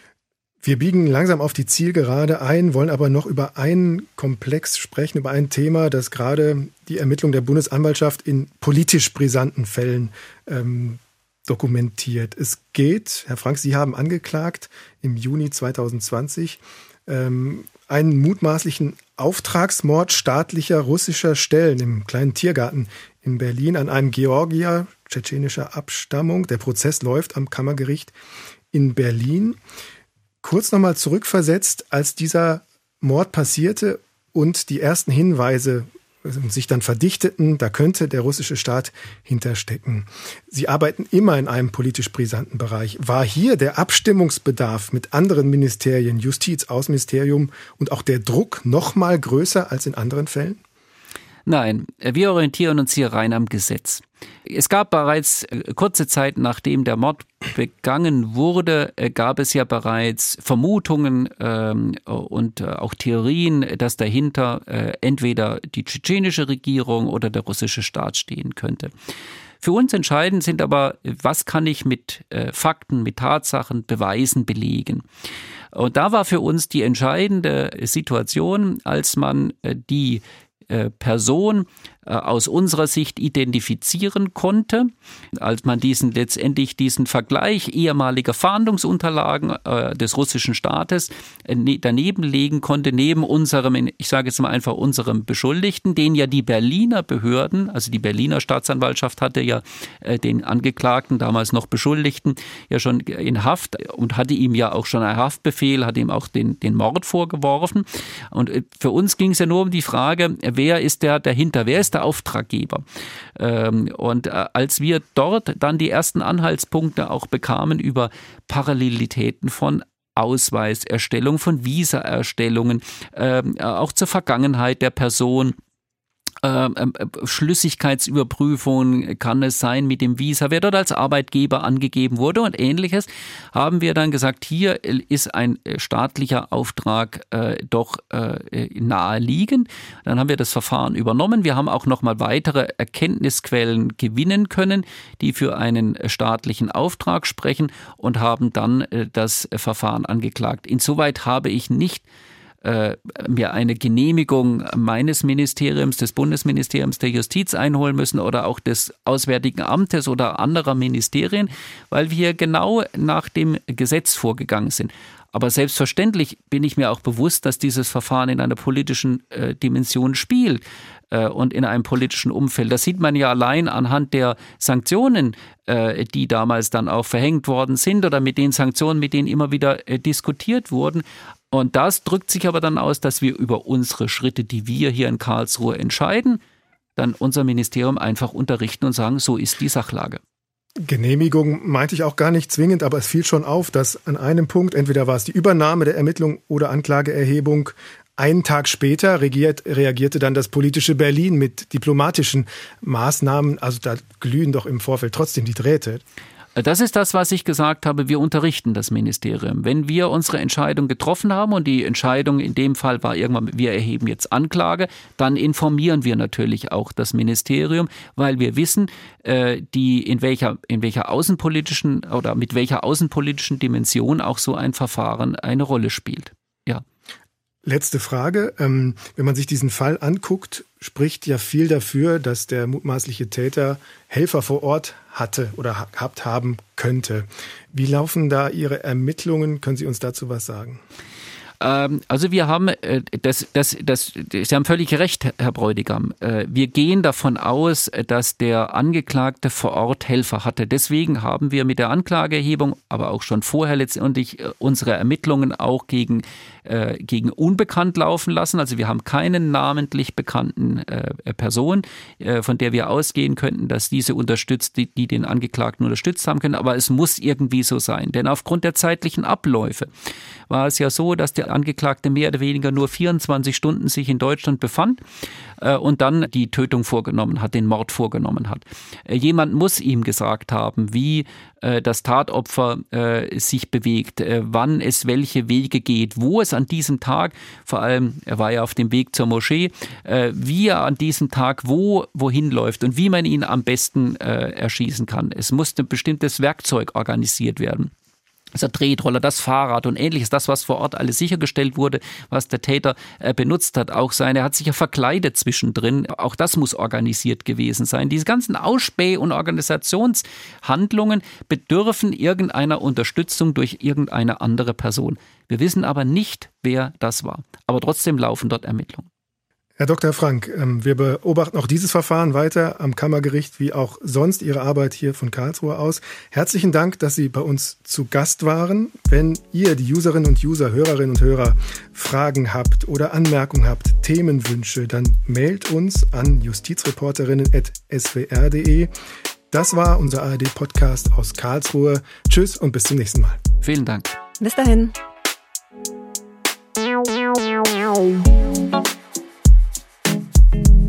Wir biegen langsam auf die Zielgerade ein, wollen aber noch über einen Komplex sprechen, über ein Thema, das gerade die Ermittlung der Bundesanwaltschaft in politisch brisanten Fällen ähm, dokumentiert. Es geht, Herr Frank, Sie haben angeklagt im Juni 2020 ähm, einen mutmaßlichen Auftragsmord staatlicher russischer Stellen im kleinen Tiergarten in Berlin an einem Georgier tschetschenischer Abstammung. Der Prozess läuft am Kammergericht in Berlin kurz nochmal zurückversetzt, als dieser Mord passierte und die ersten Hinweise sich dann verdichteten, da könnte der russische Staat hinterstecken. Sie arbeiten immer in einem politisch brisanten Bereich. War hier der Abstimmungsbedarf mit anderen Ministerien, Justiz, Außenministerium und auch der Druck noch mal größer als in anderen Fällen? Nein, wir orientieren uns hier rein am Gesetz. Es gab bereits äh, kurze Zeit nachdem der Mord begangen wurde, äh, gab es ja bereits Vermutungen ähm, und äh, auch Theorien, dass dahinter äh, entweder die tschetschenische Regierung oder der russische Staat stehen könnte. Für uns entscheidend sind aber, was kann ich mit äh, Fakten, mit Tatsachen, Beweisen belegen. Und da war für uns die entscheidende Situation, als man die äh, Person aus unserer Sicht identifizieren konnte, als man diesen letztendlich diesen Vergleich ehemaliger Fahndungsunterlagen äh, des russischen Staates äh, ne, daneben legen konnte, neben unserem, ich sage jetzt mal einfach unserem Beschuldigten, den ja die Berliner Behörden, also die Berliner Staatsanwaltschaft hatte ja äh, den Angeklagten, damals noch Beschuldigten, ja schon in Haft und hatte ihm ja auch schon einen Haftbefehl, hat ihm auch den, den Mord vorgeworfen. Und äh, für uns ging es ja nur um die Frage, wer ist der dahinter, wer ist der Auftraggeber. Ähm, und äh, als wir dort dann die ersten Anhaltspunkte auch bekamen über Parallelitäten von Ausweiserstellung, von Visaerstellungen, ähm, auch zur Vergangenheit der Person, äh, Schlüssigkeitsüberprüfung kann es sein mit dem Visa, wer dort als Arbeitgeber angegeben wurde und ähnliches, haben wir dann gesagt, hier ist ein äh, staatlicher Auftrag äh, doch äh, naheliegend. Dann haben wir das Verfahren übernommen. Wir haben auch nochmal weitere Erkenntnisquellen gewinnen können, die für einen staatlichen Auftrag sprechen und haben dann äh, das Verfahren angeklagt. Insoweit habe ich nicht äh, mir eine Genehmigung meines Ministeriums, des Bundesministeriums der Justiz einholen müssen oder auch des Auswärtigen Amtes oder anderer Ministerien, weil wir genau nach dem Gesetz vorgegangen sind. Aber selbstverständlich bin ich mir auch bewusst, dass dieses Verfahren in einer politischen äh, Dimension spielt äh, und in einem politischen Umfeld. Das sieht man ja allein anhand der Sanktionen, äh, die damals dann auch verhängt worden sind oder mit den Sanktionen, mit denen immer wieder äh, diskutiert wurden. Und das drückt sich aber dann aus, dass wir über unsere Schritte, die wir hier in Karlsruhe entscheiden, dann unser Ministerium einfach unterrichten und sagen, so ist die Sachlage. Genehmigung meinte ich auch gar nicht zwingend, aber es fiel schon auf, dass an einem Punkt, entweder war es die Übernahme der Ermittlung oder Anklageerhebung, einen Tag später regiert, reagierte dann das politische Berlin mit diplomatischen Maßnahmen. Also da glühen doch im Vorfeld trotzdem die Drähte. Das ist das, was ich gesagt habe. Wir unterrichten das Ministerium. Wenn wir unsere Entscheidung getroffen haben und die Entscheidung in dem Fall war irgendwann, wir erheben jetzt Anklage, dann informieren wir natürlich auch das Ministerium, weil wir wissen, äh, die in welcher in welcher außenpolitischen oder mit welcher außenpolitischen Dimension auch so ein Verfahren eine Rolle spielt. Letzte Frage. Ähm, wenn man sich diesen Fall anguckt, spricht ja viel dafür, dass der mutmaßliche Täter Helfer vor Ort hatte oder gehabt haben könnte. Wie laufen da Ihre Ermittlungen? Können Sie uns dazu was sagen? Ähm, also wir haben, äh, das, das, das, Sie haben völlig recht, Herr Bräutigam. Äh, wir gehen davon aus, dass der Angeklagte vor Ort Helfer hatte. Deswegen haben wir mit der Anklageerhebung, aber auch schon vorher letztendlich äh, unsere Ermittlungen auch gegen gegen unbekannt laufen lassen. Also wir haben keinen namentlich bekannten Person, von der wir ausgehen könnten, dass diese unterstützt, die, die den Angeklagten unterstützt haben können. Aber es muss irgendwie so sein. Denn aufgrund der zeitlichen Abläufe war es ja so, dass der Angeklagte mehr oder weniger nur 24 Stunden sich in Deutschland befand äh, und dann die Tötung vorgenommen hat, den Mord vorgenommen hat. Äh, jemand muss ihm gesagt haben, wie äh, das Tatopfer sich bewegt, wann es welche Wege geht, wo es an diesem Tag, vor allem er war ja auf dem Weg zur Moschee, wie er an diesem Tag wo wohin läuft und wie man ihn am besten erschießen kann. Es musste bestimmtes Werkzeug organisiert werden der Tretroller, das Fahrrad und ähnliches, das, was vor Ort alles sichergestellt wurde, was der Täter äh, benutzt hat. Auch seine, er hat sich ja verkleidet zwischendrin. Auch das muss organisiert gewesen sein. Diese ganzen Ausspäh- und Organisationshandlungen bedürfen irgendeiner Unterstützung durch irgendeine andere Person. Wir wissen aber nicht, wer das war. Aber trotzdem laufen dort Ermittlungen. Herr Dr. Frank, ähm, wir beobachten auch dieses Verfahren weiter am Kammergericht wie auch sonst Ihre Arbeit hier von Karlsruhe aus. Herzlichen Dank, dass Sie bei uns zu Gast waren. Wenn ihr, die Userinnen und User, Hörerinnen und Hörer, Fragen habt oder Anmerkungen habt, Themenwünsche, dann mailt uns an justizreporterinnen.swr.de. Das war unser ARD-Podcast aus Karlsruhe. Tschüss und bis zum nächsten Mal. Vielen Dank. Bis dahin. you